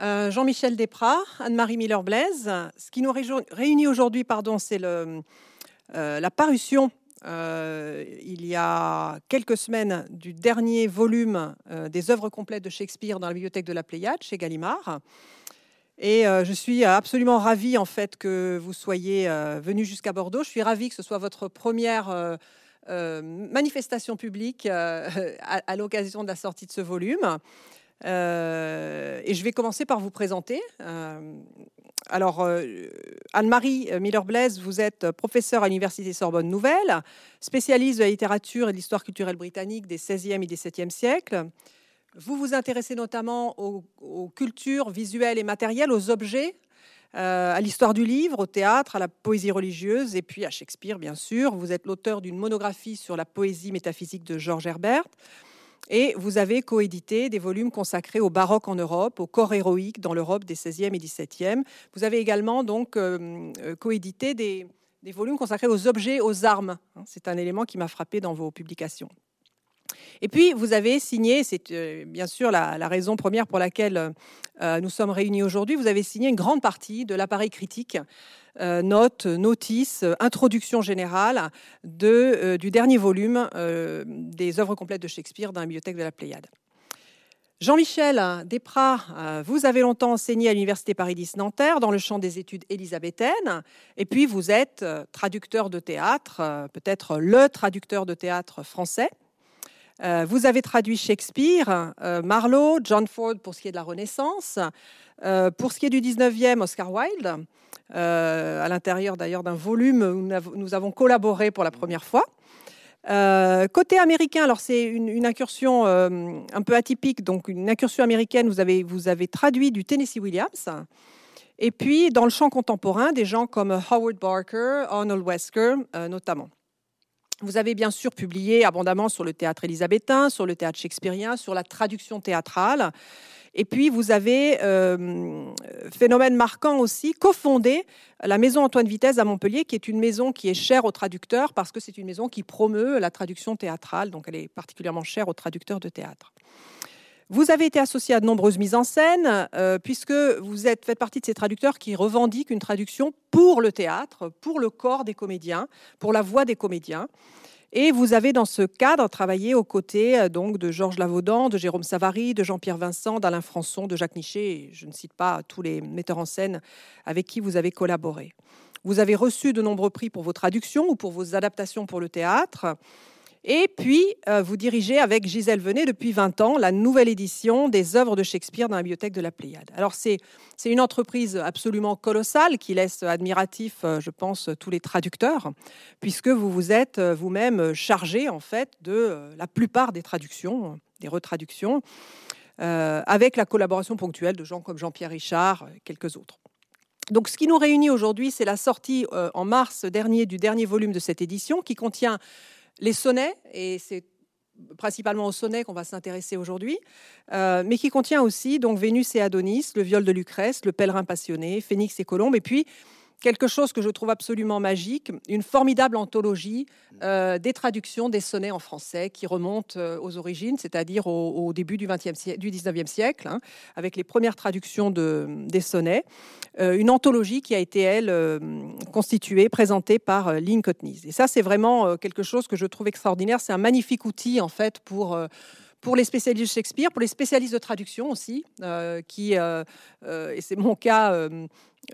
Euh, Jean-Michel Desprats, Anne-Marie Miller-Blaise. Ce qui nous réunit aujourd'hui, pardon, c'est euh, la parution euh, il y a quelques semaines du dernier volume des œuvres complètes de Shakespeare dans la bibliothèque de la Pléiade chez Gallimard. Et je suis absolument ravie en fait que vous soyez venu jusqu'à Bordeaux. Je suis ravie que ce soit votre première manifestation publique à l'occasion de la sortie de ce volume. Euh, et je vais commencer par vous présenter. Euh, alors, euh, Anne-Marie Miller-Blaise, vous êtes professeure à l'Université Sorbonne Nouvelle, spécialiste de la littérature et de l'histoire culturelle britannique des 16e et 17e siècles. Vous vous intéressez notamment aux, aux cultures visuelles et matérielles, aux objets, à l'histoire du livre, au théâtre, à la poésie religieuse et puis à Shakespeare, bien sûr. Vous êtes l'auteur d'une monographie sur la poésie métaphysique de Georges Herbert. Et vous avez coédité des volumes consacrés au baroque en Europe, au corps héroïque dans l'Europe des 16e et 17e. Vous avez également donc euh, euh, coédité des, volumes consacrés aux objets, aux armes. Hein, c'est un élément qui m'a frappé dans vos publications. Et puis, vous avez signé, c'est euh, bien sûr la, raison première pour laquelle nous sommes réunis aujourd'hui, vous avez signé une grande partie de l'appareil critique euh, notes, notices, introduction générale euh, du dernier volume euh, des œuvres complètes de Shakespeare dans la bibliothèque de la Pléiade. Jean-Michel Desprats, vous avez longtemps enseigné à l'Université Paris X Nanterre dans le champ des études élisabéthaines, et puis vous êtes traducteur de théâtre, peut-être le traducteur de théâtre français. Vous avez traduit Shakespeare, Marlowe, John Ford pour ce qui est de la Renaissance, pour ce qui est du 19e, Oscar Wilde, euh, à l'intérieur d'ailleurs d'un volume où nous avons collaboré pour la première fois. Euh, côté américain, alors c'est une, incursion euh, un peu atypique, donc une incursion américaine, vous avez, vous avez traduit du Tennessee Williams. Et puis, dans le champ contemporain, des gens comme Howard Barker, Arnold Wesker notamment. Vous avez bien sûr publié abondamment sur le théâtre élisabétain, sur le théâtre shakespearien, sur la traduction théâtrale. Et puis, vous avez, euh, phénomène marquant aussi, cofondé la maison Antoine Vitesse à Montpellier, qui est une maison qui est chère aux traducteurs parce que c'est une maison qui promeut la traduction théâtrale, donc elle est particulièrement chère aux traducteurs de théâtre. Vous avez été associé à de nombreuses mises en scène, euh, puisque vous êtes, faites partie de ces traducteurs qui revendiquent une traduction pour le théâtre, pour le corps des comédiens, pour la voix des comédiens. Et vous avez dans ce cadre travaillé aux côtés euh, donc de Georges Lavaudan, de Jérôme Savary, de Jean-Pierre Vincent, d'Alain Françon, de Jacques Nichet. je ne cite pas tous les metteurs en scène avec qui vous avez collaboré. Vous avez reçu de nombreux prix pour vos traductions ou pour vos adaptations pour le théâtre. Et puis, euh, vous dirigez avec Gisèle Venet depuis 20 ans la nouvelle édition des œuvres de Shakespeare dans la bibliothèque de la Pléiade. Alors, c'est une entreprise absolument colossale qui laisse admiratif, euh, je pense, tous les traducteurs, puisque vous vous êtes euh, vous-même chargé, en fait, de la plupart des traductions, des retraductions, avec la collaboration ponctuelle de gens comme Jean-Pierre Richard et quelques autres. Donc, ce qui nous réunit aujourd'hui, c'est la sortie en mars dernier du dernier volume de cette édition qui contient les sonnets, et c'est principalement aux sonnets qu'on va s'intéresser aujourd'hui, euh, mais qui contient aussi donc Vénus et Adonis, le viol de Lucrèce, le pèlerin passionné, Phénix et Colombe, et puis quelque chose que je trouve absolument magique, une formidable anthologie euh, des traductions des sonnets en français qui remontent euh, aux origines, c'est-à-dire au, début du, 20e siècle, du 19e siècle, avec les premières traductions de, des sonnets. Euh, une anthologie qui a été, elle, constituée, présentée par Lynn Cotney. Et ça, c'est vraiment quelque chose que je trouve extraordinaire. C'est un magnifique outil, en fait, pour pour les spécialistes de Shakespeare, pour les spécialistes de traduction aussi, qui, et c'est mon cas,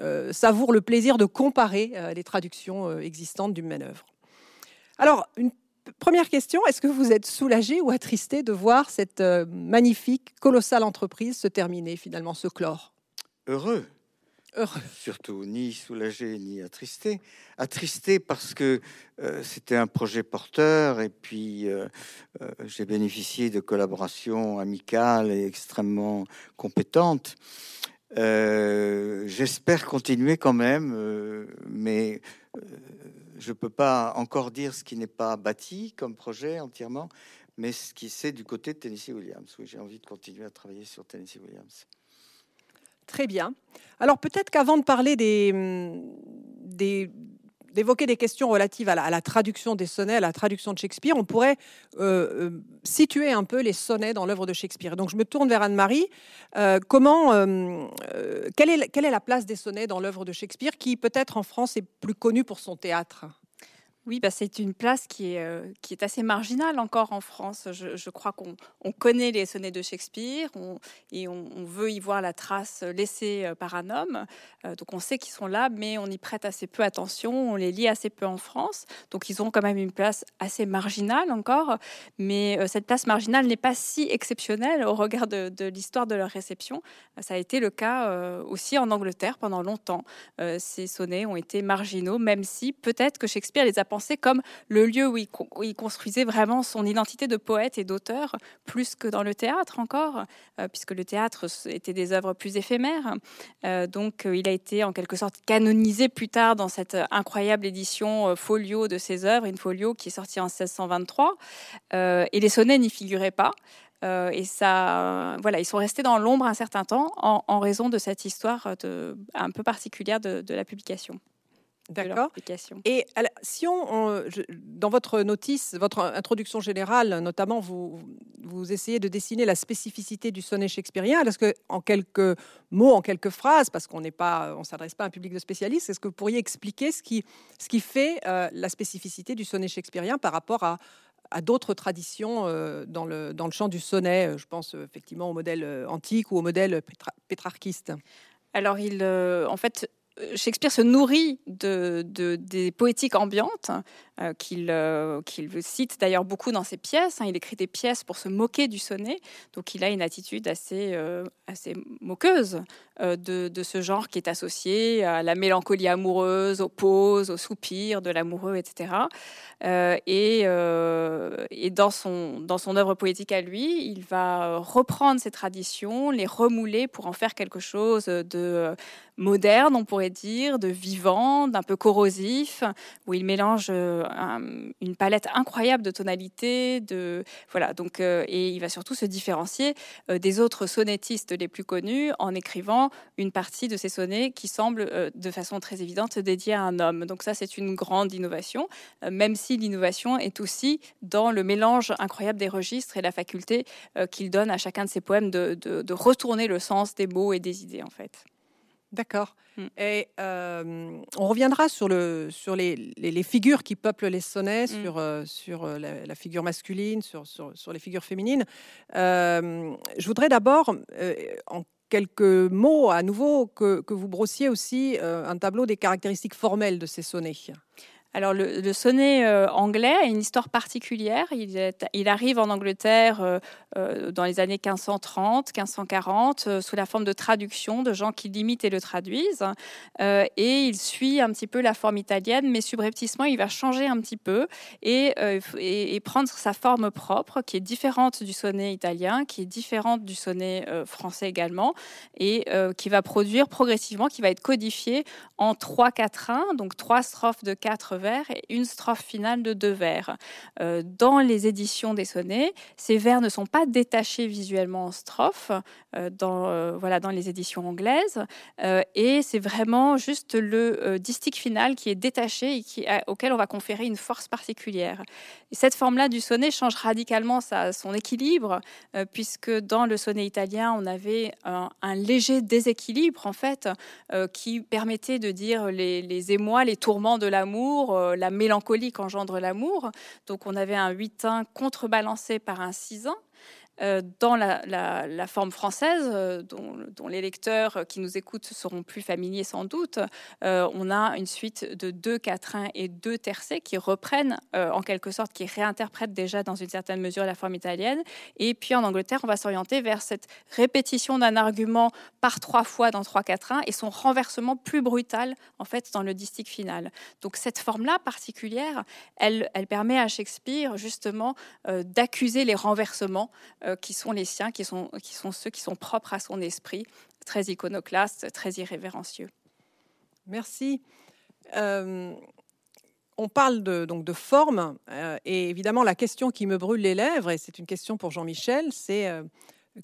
euh, savoure le plaisir de comparer euh, les traductions euh, existantes d'une même œuvre. Alors, une première question, est-ce que vous êtes soulagé ou attristé de voir cette magnifique, colossale entreprise se terminer, finalement, se clore? Heureux. Surtout, ni soulagé, ni attristé. Attristé parce que c'était un projet porteur et puis j'ai bénéficié de collaborations amicales et extrêmement compétentes. Euh, j'espère continuer quand même, euh, mais euh, je ne peux pas encore dire ce qui n'est pas bâti comme projet entièrement, mais ce qui c'est du côté de Tennessee Williams. Oui, j'ai envie de continuer à travailler sur Tennessee Williams. Très bien. Alors peut-être qu'avant de parler des, des d'évoquer des questions relatives à la, traduction des sonnets, à la traduction de Shakespeare, on pourrait euh, euh, situer un peu les sonnets dans l'œuvre de Shakespeare. Donc je me tourne vers Anne-Marie. comment, quelle, est, quelle est la place des sonnets dans l'œuvre de Shakespeare, qui peut-être en France est plus connue pour son théâtre? Oui, bah c'est une place qui est, euh, qui est assez marginale encore en France. Je, crois qu'on on connaît les sonnets de Shakespeare et on, veut y voir la trace laissée euh, par un homme. Euh, donc on sait qu'ils sont là, mais on y prête assez peu attention, on les lit assez peu en France. Donc ils ont quand même une place assez marginale encore. Mais cette place marginale n'est pas si exceptionnelle au regard de, de l'histoire de leur réception. Ça a été le cas aussi en Angleterre pendant longtemps. ces sonnets ont été marginaux, même si peut-être que Shakespeare les a comme le lieu où il, construisait vraiment son identité de poète et d'auteur, plus que dans le théâtre encore, euh, puisque le théâtre était des œuvres plus éphémères. Euh, donc euh, il a été en quelque sorte canonisé plus tard dans cette incroyable édition folio de ses œuvres, une folio qui est sortie en 1623. et les sonnets n'y figuraient pas. et ça, voilà, ils sont restés dans l'ombre un certain temps en, raison de cette histoire un peu particulière de la publication. D'accord. Et si on, dans votre notice, votre introduction générale, notamment, vous, vous essayez de dessiner la spécificité du sonnet shakespearien. Est-ce que, en quelques mots, en quelques phrases, parce qu'on n'est pas, on s'adresse pas à un public de spécialistes, est-ce que vous pourriez expliquer ce qui, ce qui fait euh, la spécificité du sonnet shakespearien par rapport à, à d'autres traditions euh, dans, le, dans le champ du sonnet Je pense effectivement au modèle euh, antique ou au modèle pétrarchiste? Alors, il, en fait, Shakespeare se nourrit de, des poétiques ambiantes euh, euh, qu'il cite d'ailleurs beaucoup dans ses pièces. Hein. Il écrit des pièces pour se moquer du sonnet, donc il a une attitude assez, euh, moqueuse de, ce genre qui est associé à la mélancolie amoureuse, aux pauses, aux soupirs de l'amoureux, etc. et, et dans, son, dans son œuvre poétique à lui, il va reprendre ces traditions, les remouler pour en faire quelque chose de moderne, on pourrait dire, de vivant, d'un peu corrosif, où il mélange une palette incroyable de tonalités, de voilà. Donc euh, et il va surtout se différencier euh, des autres sonnettistes les plus connus en écrivant une partie de ces sonnets qui semblent euh, de façon très évidente dédiés à un homme. Donc ça c'est une grande innovation, même si l'innovation est aussi dans le mélange incroyable des registres et la faculté qu'il donne à chacun de ses poèmes de, de retourner le sens des mots et des idées en fait. D'accord. Mm. Et euh, on reviendra sur, le, sur les, les, figures qui peuplent les sonnets, mm. sur, euh, sur euh, la, figure masculine, sur, sur, sur les figures féminines. je voudrais d'abord, en quelques mots à nouveau, que, que vous brossiez aussi un tableau des caractéristiques formelles de ces sonnets. Alors le, sonnet euh, anglais a une histoire particulière. Il, arrive en Angleterre euh, euh, dans les années 1530, 1540, sous la forme de traduction de gens qui l'imitent et le traduisent. et il suit un petit peu la forme italienne, mais subrepticement, il va changer un petit peu et, prendre sa forme propre, qui est différente du sonnet italien, qui est différente du sonnet français également, et qui va produire progressivement, qui va être codifié en 3-4-1, donc trois strophes de 4 vers et une strophe finale de deux vers. Euh, dans les éditions des sonnets, ces vers ne sont pas détachés visuellement en strophes euh, dans, euh, voilà, dans les éditions anglaises, et c'est vraiment juste le distique final qui est détaché et qui, auquel on va conférer une force particulière. Et cette forme-là du sonnet change radicalement sa, son équilibre, puisque dans le sonnet italien, on avait un, léger déséquilibre en fait, qui permettait de dire les émois, les tourments de l'amour, euh, la mélancolie qu'engendre l'amour. Donc on avait un 8-1 contrebalancé par un 6 Euh, dans la, forme française, euh, dont, les lecteurs qui nous écoutent seront plus familiers sans doute, euh, on a une suite de deux quatrains et deux tercets qui reprennent en quelque sorte, qui réinterprètent déjà dans une certaine mesure la forme italienne. Et puis en Angleterre, on va s'orienter vers cette répétition d'un argument par trois fois dans trois quatrains et son renversement plus brutal en fait dans le distique final. Donc cette forme-là particulière, elle permet à Shakespeare justement d'accuser les renversements euh, qui sont les siens, qui sont, ceux qui sont propres à son esprit, très iconoclaste, très irrévérencieux. Merci. Euh, on parle de, donc de forme, euh, et évidemment la question qui me brûle les lèvres, et c'est une question pour Jean-Michel, c'est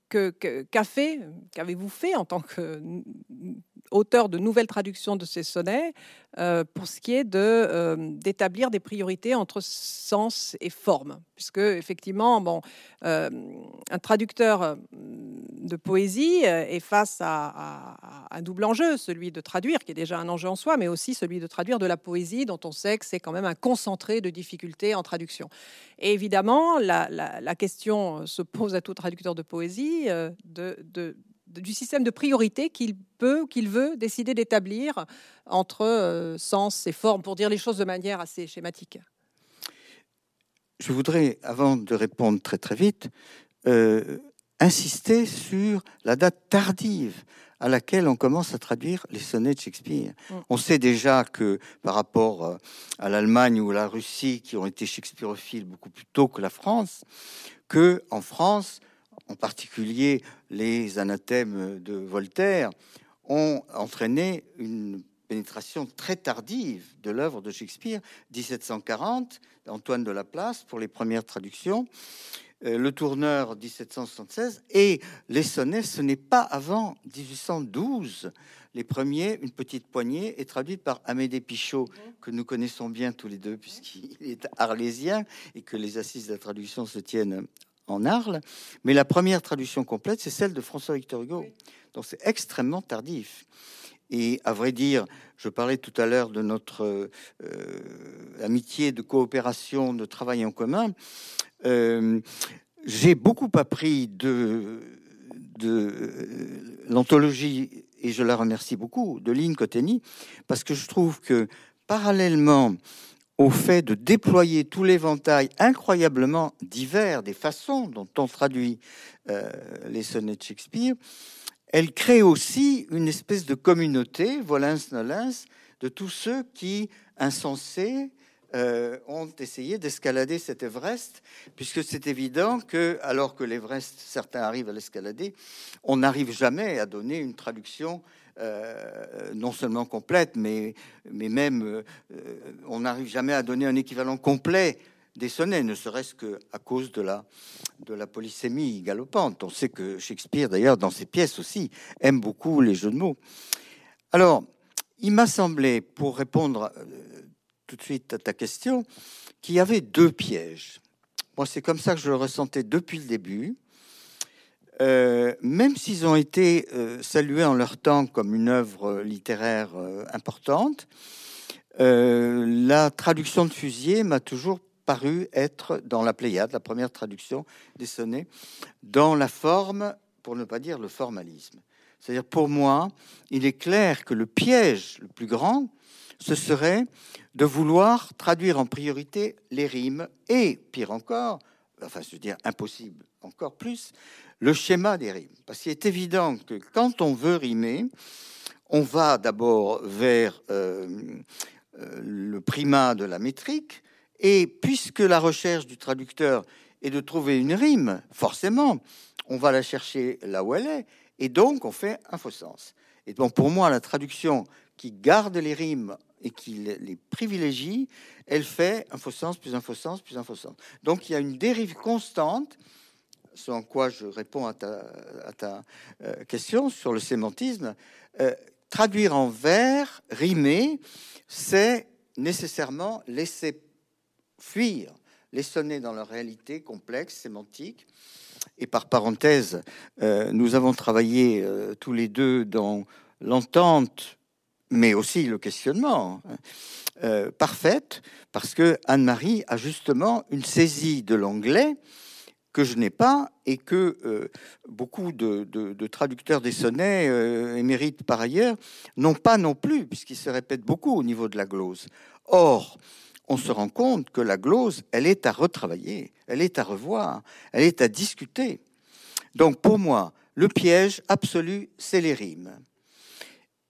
que, qu'avez-vous fait en tant que auteur de nouvelles traductions de ces sonnets euh, pour ce qui est de euh, d'établir des priorités entre sens et forme, puisque effectivement, bon, euh, un traducteur de poésie est face à, un double enjeu, celui de traduire, qui est déjà un enjeu en soi, mais aussi celui de traduire de la poésie, dont on sait que c'est quand même un concentré de difficultés en traduction. Et évidemment, la, la question se pose à tout traducteur de poésie de, de du système de priorité qu'il peut, qu'il veut décider d'établir entre euh, sens et forme, pour dire les choses de manière assez schématique. Je voudrais, avant de répondre très très vite, euh, insister sur la date tardive à laquelle on commence à traduire les sonnets de Shakespeare. Mm. On sait déjà que par rapport euh, à l'Allemagne ou à la Russie, qui ont été shakespearophiles beaucoup plus tôt que la France, que en France, en particulier les anathèmes de Voltaire, ont entraîné une pénétration très tardive de l'œuvre de Shakespeare, 1740, Antoine de Laplace pour les premières traductions, euh, Le Tourneur 1776 et les sonnets, ce n'est pas avant 1812. Les premiers, une petite poignée, est traduite par Amédée Pichot, que nous connaissons bien tous les deux, puisqu'il est arlésien et que les assises de la traduction se tiennent en Arles, mais la première traduction complète, c'est celle de François Victor Hugo. Donc c'est extrêmement tardif. Et à vrai dire, je parlais tout à l'heure de notre euh, amitié, de coopération, de travail en commun. Euh, j'ai beaucoup appris de, de l'anthologie, et je la remercie beaucoup, de Lynn Coteny, parce que je trouve que parallèlement au fait de déployer tout l'éventail incroyablement divers des façons dont on traduit euh, les sonnets de Shakespeare, elle crée aussi une espèce de communauté, volens nolens, de tous ceux qui, insensés, euh, ont essayé d'escalader cet Everest, puisque c'est évident que, alors que l'Everest, certains arrivent à l'escalader, on n'arrive jamais à donner une traduction euh, non seulement complète, mais, mais même euh, on n'arrive jamais à donner un équivalent complet des sonnets, ne serait-ce que à cause de la, de la polysémie galopante. On sait que Shakespeare, d'ailleurs, dans ses pièces aussi, aime beaucoup les jeux de mots. Alors, il m'a semblé, pour répondre euh, tout de suite à ta question, qu'il y avait deux pièges. Moi, c'est comme ça que je le ressentais depuis le début. Euh, même s'ils ont été euh, salués en leur temps comme une œuvre littéraire euh, importante, la traduction de Fusier m'a toujours paru être dans la Pléiade, la première traduction des sonnets, dans la forme, pour ne pas dire le formalisme. C'est-à-dire, pour moi, il est clair que le piège le plus grand, ce serait de vouloir traduire en priorité les rimes et, pire encore, enfin, je veux dire impossible encore plus, le schéma des rimes. Parce qu'il est évident que quand on veut rimer, on va d'abord vers euh, euh, le primat de la métrique, et puisque la recherche du traducteur est de trouver une rime, forcément, on va la chercher là où elle est, et donc on fait un faux sens. Et donc pour moi, la traduction qui garde les rimes et qui les privilégie, elle fait un faux sens, plus un faux sens, plus un faux sens. Donc il y a une dérive constante ce en quoi je réponds à ta, euh, question sur le sémantisme, euh, traduire en vers, rimer, c'est nécessairement laisser fuir les sonnets dans leur réalité complexe, sémantique. Et par parenthèse, euh, nous avons travaillé tous les deux dans l'entente, mais aussi le questionnement, parfaite, parce que Anne-Marie a justement une saisie de l'anglais que je n'ai pas et que euh, beaucoup de, traducteurs des sonnets euh, émérites par ailleurs n'ont pas non plus, puisqu'ils se répètent beaucoup au niveau de la glose. Or, on se rend compte que la glose, elle est à retravailler, elle est à revoir, elle est à discuter. Donc pour moi, le piège absolu, c'est les rimes.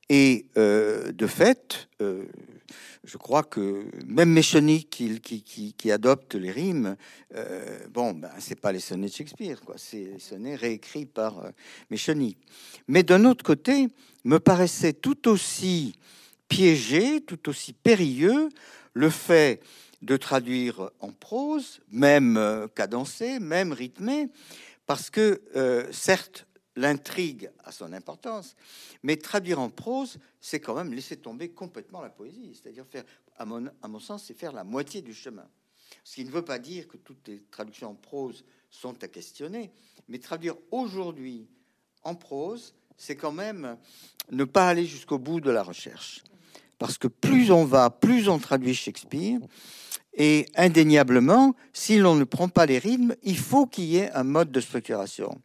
Et euh, de fait, je crois que même Méchonique qui, adopte les rimes, euh, bon, ben, c'est pas les sonnets de Shakespeare. C'est les sonnets réécrits par euh, Méchonique. Mais d'un autre côté, me paraissait tout aussi piégé, tout aussi périlleux, le fait de traduire en prose, même euh, cadencé, même rythmé, parce que certes, l'intrigue a son importance, mais traduire en prose, c'est quand même laisser tomber complètement la poésie. C'est-à-dire faire, à mon, à mon sens, c'est faire la moitié du chemin. Ce qui ne veut pas dire que toutes les traductions en prose sont à questionner, mais traduire aujourd'hui en prose, c'est quand même ne pas aller jusqu'au bout de la recherche. Parce que plus on va, plus on traduit Shakespeare, et indéniablement, si l'on ne prend pas les rythmes, il faut qu'il y ait un mode de structuration.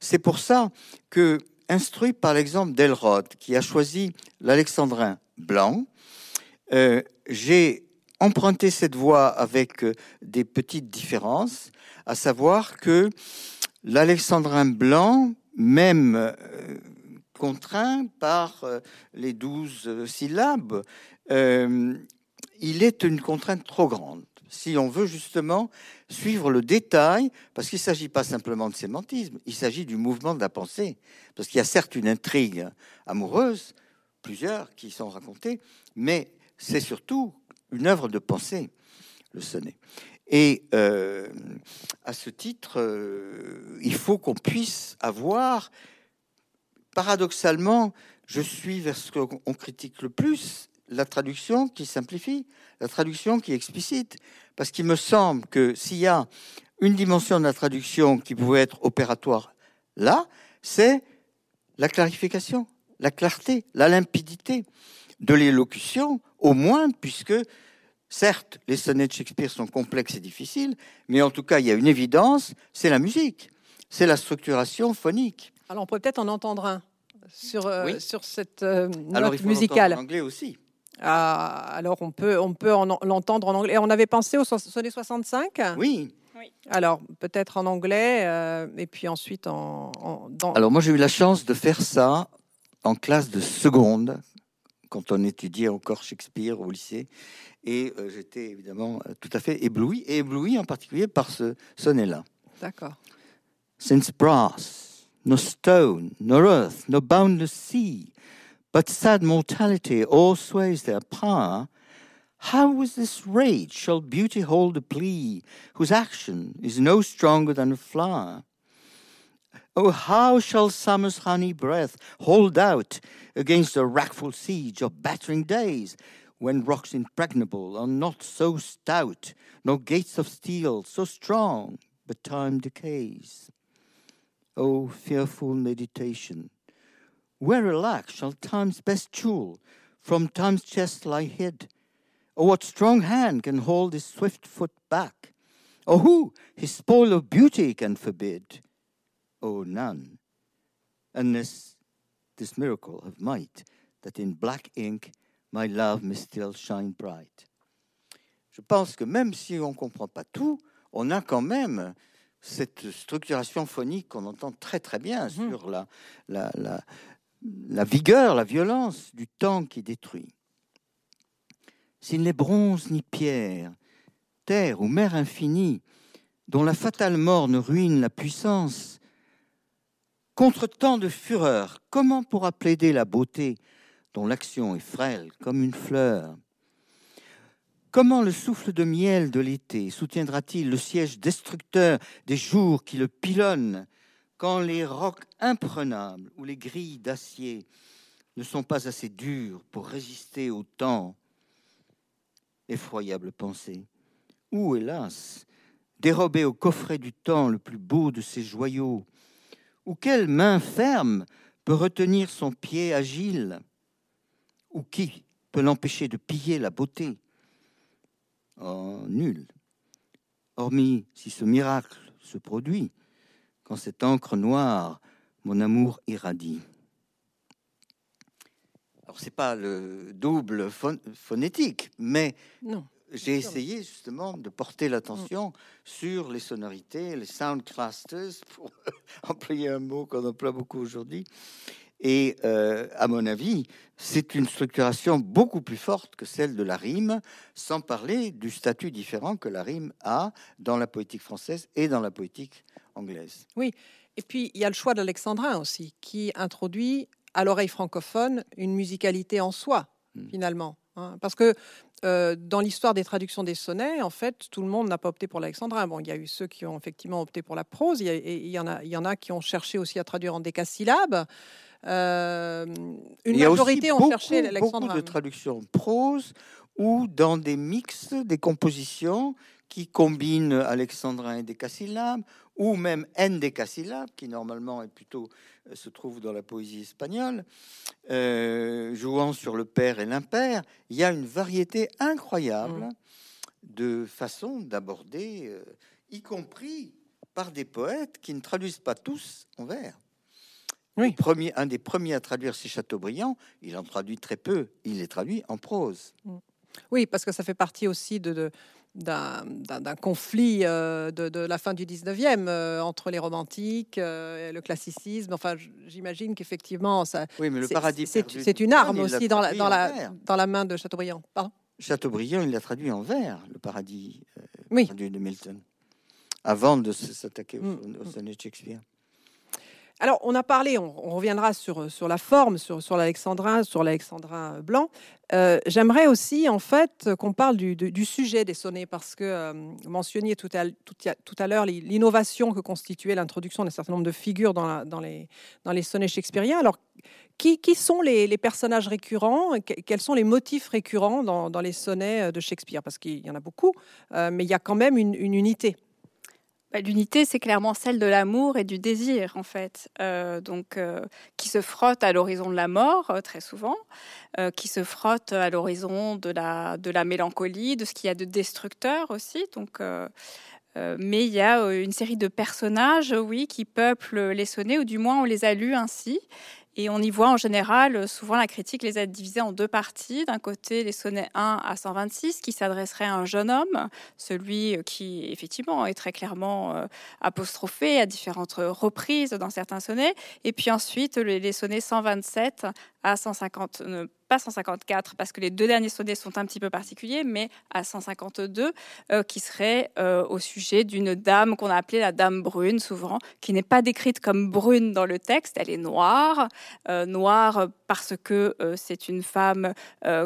C'est pour ça que, instruit par l'exemple d'Elrod, qui a choisi l'alexandrin blanc, euh, j'ai emprunté cette voie avec euh, des petites différences, à savoir que l'alexandrin blanc, même euh, contraint par les douze syllabes, il est une contrainte trop grande. Si on veut justement suivre le détail, parce qu'il ne s'agit pas simplement de sémantisme, il s'agit du mouvement de la pensée. Parce qu'il y a certes une intrigue amoureuse, plusieurs qui sont racontées, mais c'est surtout une œuvre de pensée, le sonnet. Et euh, à ce titre, euh, il faut qu'on puisse avoir, paradoxalement, je suis vers ce qu'on critique le plus, la traduction qui simplifie, la traduction qui explicite. Parce qu'il me semble que s'il y a une dimension de la traduction qui pouvait être opératoire là, c'est la clarification, la clarté, la limpidité de l'élocution, au moins, puisque certes, les sonnets de Shakespeare sont complexes et difficiles, mais en tout cas, il y a une évidence, c'est la musique, c'est la structuration phonique. Alors, on pourrait peut-être en entendre un sur, euh, sur cette euh, note Alors, il faut musicale. En anglais aussi. Ah, alors on peut, on peut l'entendre en anglais. On avait pensé au sonnet 65 Oui. Alors peut-être en anglais euh, et puis ensuite en. Alors moi j'ai eu la chance de faire ça en classe de seconde quand on étudiait encore Shakespeare au lycée et euh, j'étais évidemment euh, tout à fait ébloui et ébloui en particulier par ce sonnet-là. D'accord. Since brass, no stone, no earth, no boundless sea. But sad mortality all sways their power, how with this rage shall beauty hold a plea, whose action is no stronger than a flower? Oh, how shall summer's honey breath hold out against the wrackful siege of battering days, when rocks impregnable are not so stout, nor gates of steel so strong, but time decays? Oh, fearful meditation! Where alack shall time's best jewel from time's chest lie hid? Or what strong hand can hold his swift foot back? Or who his spoil of beauty can forbid? Oh, none, unless this miracle of might, that in black ink my love may still shine bright. Je pense que même si on ne comprend pas tout, on a quand même cette structuration phonique qu'on entend très très bien mmh. sur la, la, la, la vigueur, la violence du temps qui détruit. S'il n'est bronze ni pierre, terre ou mer infinie, dont la fatale mort ne ruine la puissance, contre tant de fureur, comment pourra plaider la beauté dont l'action est frêle comme une fleur? Comment le souffle de miel de l'été soutiendra-t-il le siège destructeur des jours qui le pilonnent? Quand les rocs imprenables ou les grilles d'acier ne sont pas assez durs pour résister au temps. Effroyable pensée. Ou, hélas, dérobé au coffret du temps le plus beau de ses joyaux, ou quelle main ferme peut retenir son pied agile, ou qui peut l'empêcher de piller la beauté? Oh, nul. Hormis si ce miracle se produit, quand cette encre noire, mon amour irradie. Alors, c'est pas le double phonétique, mais j'ai essayé justement de porter l'attention mm. sur les sonorités, les sound clusters, pour employer un mot qu'on emploie beaucoup aujourd'hui. Et euh, à mon avis, c'est une structuration beaucoup plus forte que celle de la rime, sans parler du statut différent que la rime a dans la poétique française et dans la poétique anglaise. Oui, et puis il y a le choix d'Alexandrin aussi, qui introduit à l'oreille francophone une musicalité en soi, hmm. finalement. Hein. parce que euh, dans l'histoire des traductions des sonnets, en fait, tout le monde n'a pas opté pour l'alexandrin. Bon, il y a eu ceux qui ont effectivement opté pour la prose, et il y, en a, il y en a qui ont cherché aussi à traduire en décasyllabes. Euh, une majorité ont cherché l'alexandrin. Beaucoup de traductions en prose ou dans des mix, des compositions qui combinent alexandrin et décasyllabes, ou même n décasyllabes, qui normalement est plutôt euh, se trouve dans la poésie espagnole, euh, jouant sur le père et l'impair. Il y a une variété incroyable mm. de façons d'aborder, euh, y compris par des poètes qui ne traduisent pas tous en vers. Oui. Premier, un des premiers à traduire, c'est Chateaubriand. Il en traduit très peu. Il les traduit en prose. Mm. Oui, parce que ça fait partie aussi de, d'un conflit euh, de, la fin du 19e euh, entre les romantiques euh, et le classicisme. Enfin, j'imagine qu'effectivement, ça. Oui, mais le paradis C'est une arme aussi dans la, dans, la, dans la main de Chateaubriand. Chateaubriand, il l'a traduit en vers, le paradis oui. de Milton, avant de s'attaquer au, mm. au sonnet de Shakespeare. Alors, on a parlé, on, reviendra sur, sur la forme, sur, sur l'alexandrin, sur l'alexandrin blanc. Euh, j'aimerais aussi, en fait, qu'on parle du, sujet des sonnets, parce que euh, vous mentionniez tout à, tout, à l'heure l'innovation que constituait l'introduction d'un certain nombre de figures dans, dans, les, dans les sonnets shakespeariens. Alors, qui, qui sont les, personnages récurrents Quels sont les motifs récurrents dans, dans les sonnets de Shakespeare? Parce qu'il y en a beaucoup, euh, mais il y a quand même une unité. Bah, l'unité, c'est clairement celle de l'amour et du désir, en fait, euh, donc euh, qui se frotte à l'horizon de la mort euh, très souvent, qui se frotte à l'horizon de la de la mélancolie, de ce qu'il y a de destructeur aussi. Donc, mais il y a une série de personnages, oui, qui peuplent les sonnets, ou du moins on les a lus ainsi. Et on y voit en général, souvent la critique les a divisés en deux parties. D'un côté, les sonnets 1 à 126 qui s'adresseraient à un jeune homme, celui qui effectivement est très clairement euh, apostrophé à différentes reprises dans certains sonnets. Et puis ensuite, les, sonnets 127 à 150, pas 154 parce que les deux derniers sonnets sont un petit peu particuliers, mais à 152 euh, qui serait euh, au sujet d'une dame qu'on a appelée la dame brune souvent, qui n'est pas décrite comme brune dans le texte, elle est noire, euh, noire parce que c'est une femme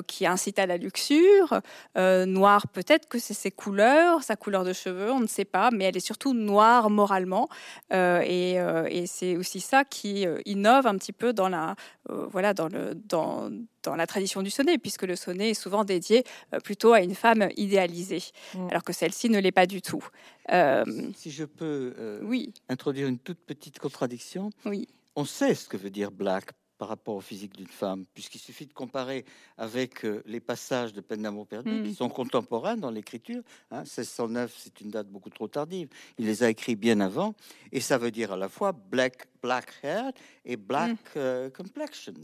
qui incite à la luxure, noire peut-être que c'est ses couleurs, sa couleur de cheveux, on ne sait pas, mais elle est surtout noire moralement et, et c'est aussi ça qui innove un petit peu dans la voilà dans le dans dans la tradition du sonnet, puisque le sonnet est souvent dédié euh, plutôt à une femme idéalisée, mm. alors que celle-ci ne l'est pas du tout. Euh, si je peux euh, oui. introduire une toute petite contradiction, oui. on sait ce que veut dire black par rapport au physique d'une femme, puisqu'il suffit de comparer avec les passages de Peine d'amour perdu mm. qui sont contemporains dans l'écriture. Hein, 1609, c'est une date beaucoup trop tardive. Il les a écrits bien avant, et ça veut dire à la fois black, black hair et black mm. complexion.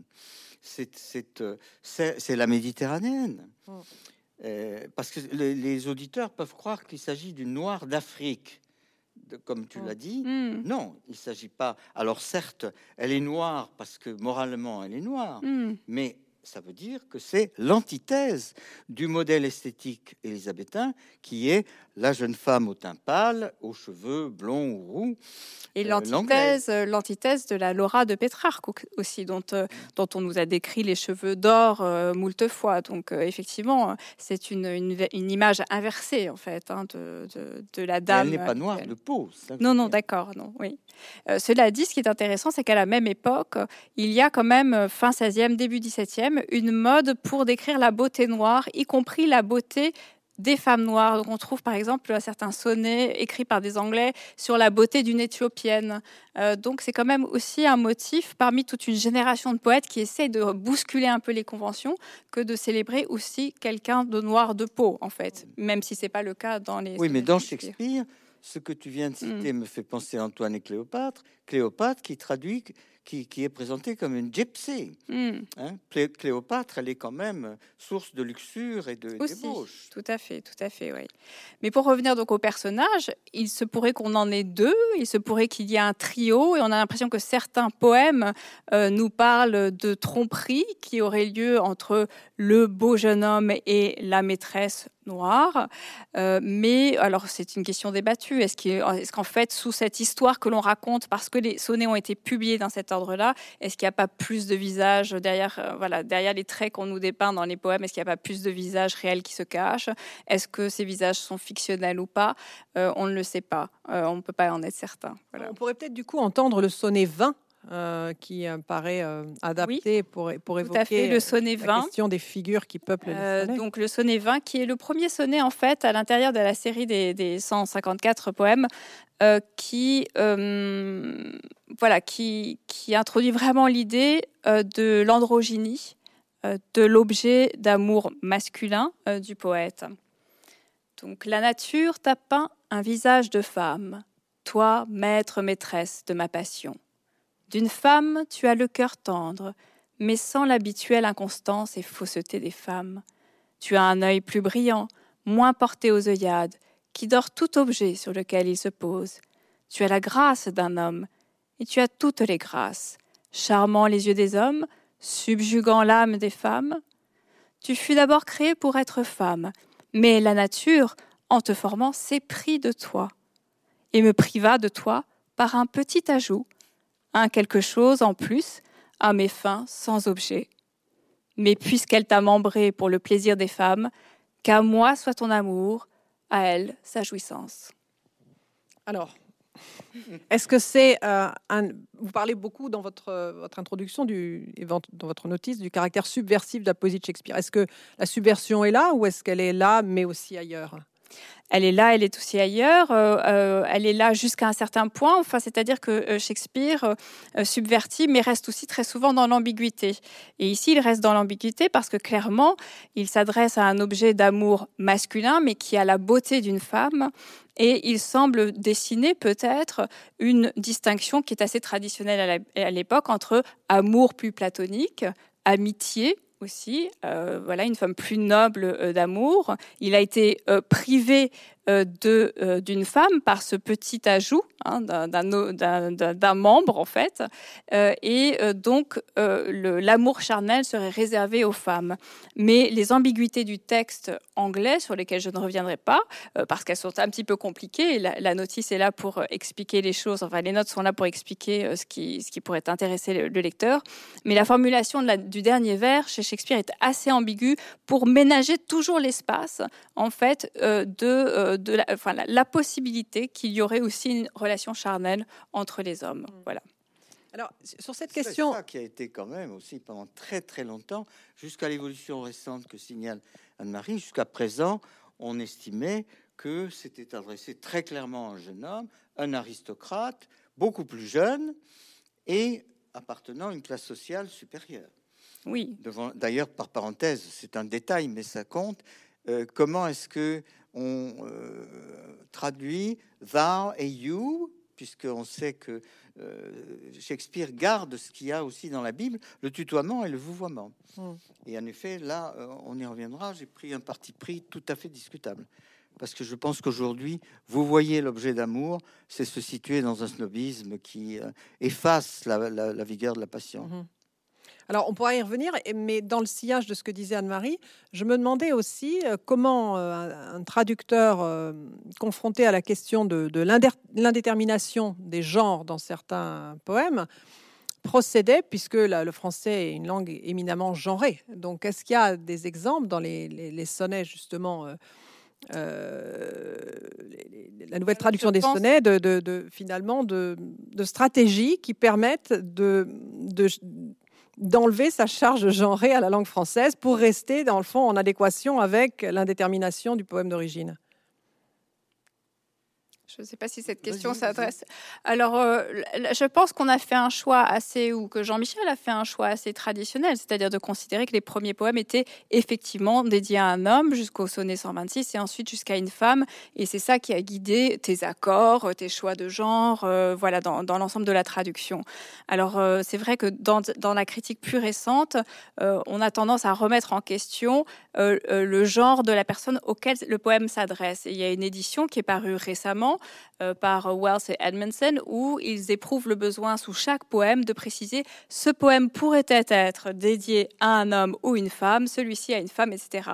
Euh, c'est la méditerranéenne. Mm. Euh, parce que les, auditeurs peuvent croire qu'il s'agit d'une noire d'Afrique, comme tu mm. l'as dit. Mm. Non, il ne s'agit pas. Alors certes, elle est noire parce que moralement elle est noire, mais ça veut dire que c'est l'antithèse du modèle esthétique élisabétain qui est la jeune femme au teint pâle, aux cheveux blonds ou roux. Et euh, l'antithèse, euh, l'antithèse de la Laura de Pétrarque aussi, dont, euh, dont on nous a décrit les cheveux d'or moult fois. Donc effectivement, c'est une, une, image inversée en fait hein, de, de, la dame. elle n'est pas noire de peau. non, non, d'accord, non, oui. cela dit, ce qui est intéressant, c'est qu'à la même époque, il y a quand même fin 16e, début 17e, une mode pour décrire la beauté noire, y compris la beauté des femmes noires. Donc on trouve par exemple certains sonnets écrits par des Anglais sur la beauté d'une Éthiopienne. Euh, donc c'est quand même aussi un motif parmi toute une génération de poètes qui essaient de bousculer un peu les conventions que de célébrer aussi quelqu'un de noir de peau en fait, même si c'est pas le cas dans les. Oui, mais dans Shakespeare, ce que tu viens de citer mm. me fait penser à Antoine et Cléopâtre. Cléopâtre qui traduit qui, est présentée comme une gypsy. Hmm. Hein. Cléopâtre, elle est quand même source de luxure et de Aussi, débauche. Tout à fait, tout à fait, oui. Mais pour revenir donc au personnage, il se pourrait qu'on en ait deux, il se pourrait qu'il y ait un trio, et on a l'impression que certains poèmes euh, nous parlent de tromperie qui aurait lieu entre le beau jeune homme et la maîtresse noir. Euh, mais alors c'est une question débattue. Est-ce qu'en fait, sous cette histoire que l'on raconte, parce que les sonnets ont été publiés dans cet ordre-là, est-ce qu'il n'y a pas plus de visages derrière, euh, voilà, derrière les traits qu'on nous dépeint dans les poèmes Est-ce qu'il n'y a pas plus de visages réels qui se cachent? Est-ce que ces visages sont fictionnels ou pas? Euh, On ne le sait pas. on ne peut pas en être certain. On pourrait peut-être du coup entendre le sonnet 20 euh, qui euh, paraît euh, adapté pour, pour évoquer le sonnet 20. la question des figures qui peuplent les sonnets. Donc le sonnet 20, qui est le premier sonnet en fait à l'intérieur de la série des, des 154 poèmes, qui, voilà, qui, qui introduit vraiment l'idée de l'androgynie, de l'objet d'amour masculin du poète. Donc la nature t'a peint un visage de femme, toi, maître, maîtresse de ma passion. D'une femme, tu as le cœur tendre, mais sans l'habituelle inconstance et fausseté des femmes. Tu as un œil plus brillant, moins porté aux œillades, qui dort tout objet sur lequel il se pose. Tu as la grâce d'un homme, et tu as toutes les grâces, charmant les yeux des hommes, subjuguant l'âme des femmes. Tu fus d'abord créé pour être femme, mais la nature, en te formant, s'éprit de toi, et me priva de toi par un petit ajout un quelque chose en plus à mes fins sans objet. Mais puisqu'elle t'a membré pour le plaisir des femmes, qu'à moi soit ton amour, à elle sa jouissance. Alors, est-ce que c'est euh, un... Vous parlez beaucoup dans votre, votre introduction, du, dans votre notice, du caractère subversif de la poésie de Shakespeare. Est-ce que la subversion est là ou est-ce qu'elle est là mais aussi ailleurs? Elle est là, elle est aussi ailleurs, euh, euh, elle est là jusqu'à un certain point. Enfin, c'est-à-dire que euh, Shakespeare subvertit, mais reste aussi très souvent dans l'ambiguïté. Et ici, il reste dans l'ambiguïté parce que clairement, il s'adresse à un objet d'amour masculin, mais qui a la beauté d'une femme. Et il semble dessiner peut-être une distinction qui est assez traditionnelle à l'époque entre amour plus platonique, amitié aussi, voilà, une femme plus noble d'amour. Il a été privé euh, euh, d'une femme par ce petit ajout hein, d'un membre en fait. Euh, et donc l'amour charnel serait réservé aux femmes. Mais les ambiguïtés du texte anglais sur lesquelles je ne reviendrai pas parce qu'elles sont un petit peu compliquées la, notice est là pour expliquer les choses enfin les notes sont là pour expliquer ce qui, ce qui pourrait intéresser le, lecteur. Mais la formulation de la, du dernier vers chez Shakespeare est assez ambiguë pour ménager toujours l'espace en fait de de la, enfin, la, possibilité qu'il y aurait aussi une relation charnelle entre les hommes. Mm. Voilà. Alors, sur cette question. ça qui a été quand même aussi pendant très très longtemps, jusqu'à l'évolution récente que signale Anne-Marie, jusqu'à présent, on estimait que c'était adressé très clairement à un jeune homme, un aristocrate, beaucoup plus jeune et appartenant à une classe sociale supérieure. Oui. D'ailleurs, par parenthèse, c'est un détail, mais ça compte. Euh, comment est-ce que on euh, traduit thou et you, puisqu'on sait que euh, Shakespeare garde ce qu'il y a aussi dans la Bible, le tutoiement et le vouvoiement. Hmm. Et en effet, là, on y reviendra, j'ai pris un parti pris tout à fait discutable. Parce que je pense qu'aujourd'hui, vous voyez l'objet d'amour, c'est se situer dans un snobisme qui efface la, vigueur de la passion. Hmm. Alors, on pourra y revenir, mais dans le sillage de ce que disait Anne-Marie, je me demandais aussi euh, comment euh, un traducteur euh, confronté à la question de, l'indétermination des genres dans certains poèmes procédait, puisque le français est une langue éminemment genrée. Donc, est-ce qu'il y a des exemples dans les, sonnets, justement la nouvelle traduction des sonnets, de, finalement de, stratégies qui permettent de, d'enlever sa charge genrée à la langue française pour rester, dans le fond, en adéquation avec l'indétermination du poème d'origine. Je ne sais pas si cette question s'adresse. Alors, euh, je pense qu'on a fait un choix assez, ou que Jean-Michel a fait un choix assez traditionnel, c'est-à-dire de considérer que les premiers poèmes étaient effectivement dédiés à un homme jusqu'au sonnet 126 et ensuite jusqu'à une femme. Et c'est ça qui a guidé tes accords, tes choix de genre, euh, voilà, dans, l'ensemble de la traduction. Alors, euh, c'est vrai que dans, dans, la critique plus récente, on a tendance à remettre en question le genre de la personne auquel le poème s'adresse. Il y a une édition qui est parue récemment euh, par Wells et Edmondson, où ils éprouvent le besoin sous chaque poème de préciser ce poème pourrait être dédié à un homme ou une femme, celui-ci à une femme, etc.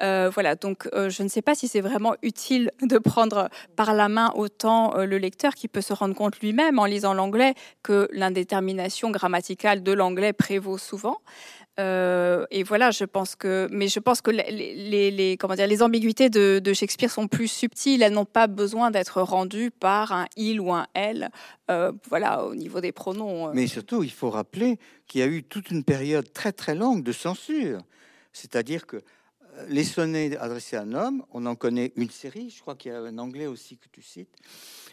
Euh, voilà, donc euh, je ne sais pas si c'est vraiment utile de prendre par la main autant le lecteur qui peut se rendre compte lui-même en lisant l'anglais que l'indétermination grammaticale de l'anglais prévaut souvent. Euh, et voilà, je pense que, mais je pense que les, comment dire, les ambiguïtés de, Shakespeare sont plus subtiles. Elles n'ont pas besoin d'être rendues par un il ou un elle. Euh, voilà, au niveau des pronoms. Euh. Mais surtout, il faut rappeler qu'il y a eu toute une période très très longue de censure. C'est-à-dire que les sonnets adressés à un homme, on en connaît une série. Je crois qu'il y a un anglais aussi que tu cites,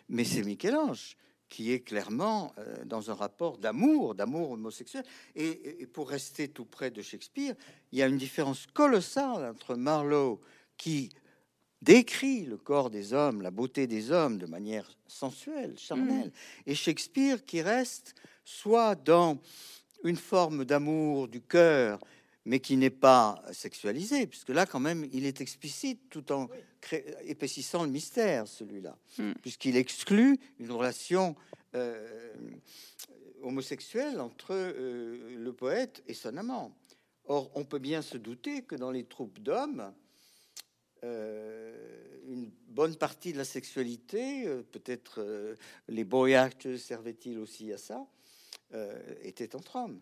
mais c'est Michel-Ange qui est clairement euh, dans un rapport d'amour, d'amour homosexuel. Et, pour rester tout près de Shakespeare, il y a une différence colossale entre Marlowe, qui décrit le corps des hommes, la beauté des hommes de manière sensuelle, charnelle, mm. et Shakespeare qui reste soit dans une forme d'amour du cœur mais qui n'est pas sexualisé, puisque là, quand même, il est explicite tout en épaississant le mystère, celui-là, hmm. puisqu'il exclut une relation euh, homosexuelle entre euh, le poète et son amant. Or, on peut bien se douter que dans les troupes d'hommes, euh, une bonne partie de la sexualité, peut-être les boy actors servaient-ils aussi à ça, était entre hommes.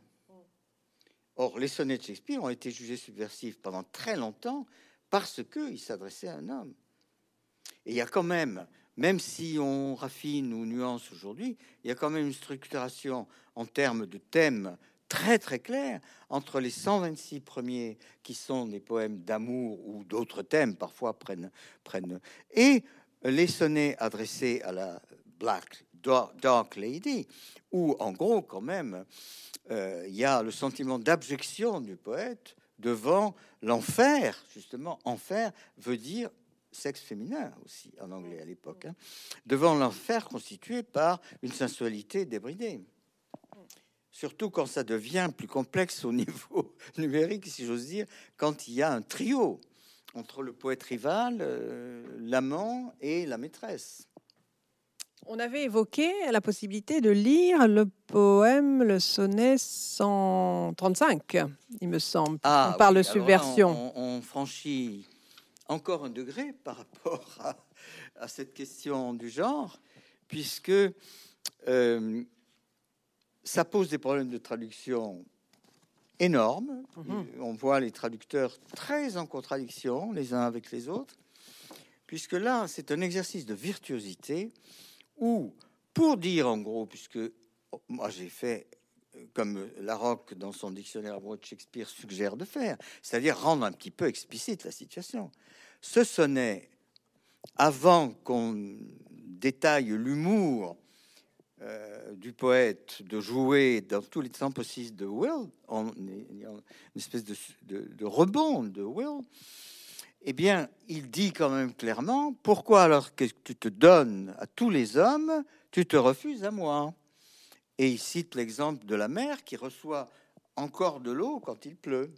Or, les sonnets de Shakespeare ont été jugés subversifs pendant très longtemps parce qu'ils s'adressaient à un homme. Et il y a quand même, même si on raffine ou nuance aujourd'hui, il y a quand même une structuration en termes de thèmes très très clair entre les 126 premiers qui sont des poèmes d'amour ou d'autres thèmes parfois prennent prennent et les sonnets adressés à la Black Dark Lady où en gros quand même euh, il y a le sentiment d'abjection du poète devant l'enfer. Justement, enfer veut dire sexe féminin aussi en anglais à l'époque, hein. devant l'enfer constitué par une sensualité débridée. Surtout quand ça devient plus complexe au niveau numérique, si j'ose dire, quand il y a un trio entre le poète rival, euh, l'amant et la maîtresse. On avait évoqué la possibilité de lire le poème, le sonnet 135, il me semble. Ah, on parle de subversion. on, franchit encore un degré par rapport à, cette question du genre, puisque euh, ça pose des problèmes de traduction énormes. Mhm. On voit les traducteurs très en contradiction les uns avec les autres, puisque là, c'est un exercice de virtuosité ou pour dire en gros, puisque oh, moi j'ai fait euh, comme Larocque dans son dictionnaire de Shakespeare suggère de faire, c'est-à-dire rendre un petit peu explicite la situation. Ce sonnet, avant qu'on détaille l'humour euh, du poète de jouer dans tous les temps possibles de Will, en, une espèce de rebond de Will, eh bien, il dit quand même clairement, pourquoi alors que tu te donnes à tous les hommes, tu te refuses à moi? Et il cite l'exemple de la mer qui reçoit encore de l'eau quand il pleut.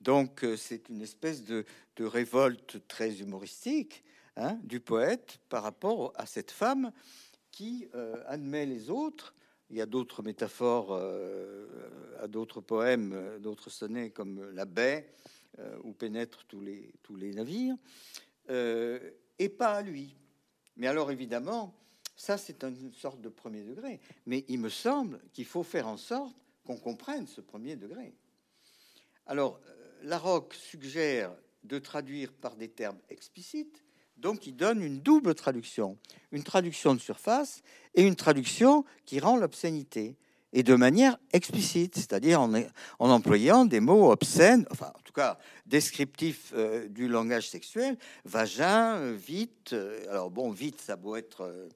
Donc euh, c'est une espèce de, révolte très humoristique hein, du poète par rapport à cette femme qui euh, admet les autres. Il y a d'autres métaphores euh, à d'autres poèmes, d'autres sonnets comme la baie euh, où pénètrent tous les, tous les navires, euh, et pas à lui. Mais alors évidemment, ça c'est une sorte de premier degré. Mais il me semble qu'il faut faire en sorte qu'on comprenne ce premier degré. Alors, euh, Larocque suggère de traduire par des termes explicites, donc il donne une double traduction, une traduction de surface et une traduction qui rend l'obscénité et de manière explicite, c'est-à-dire en, en, employant des mots obscènes, enfin cas descriptifs euh, du langage sexuel, vagin, euh, vite. Euh, alors bon, vite, ça doit être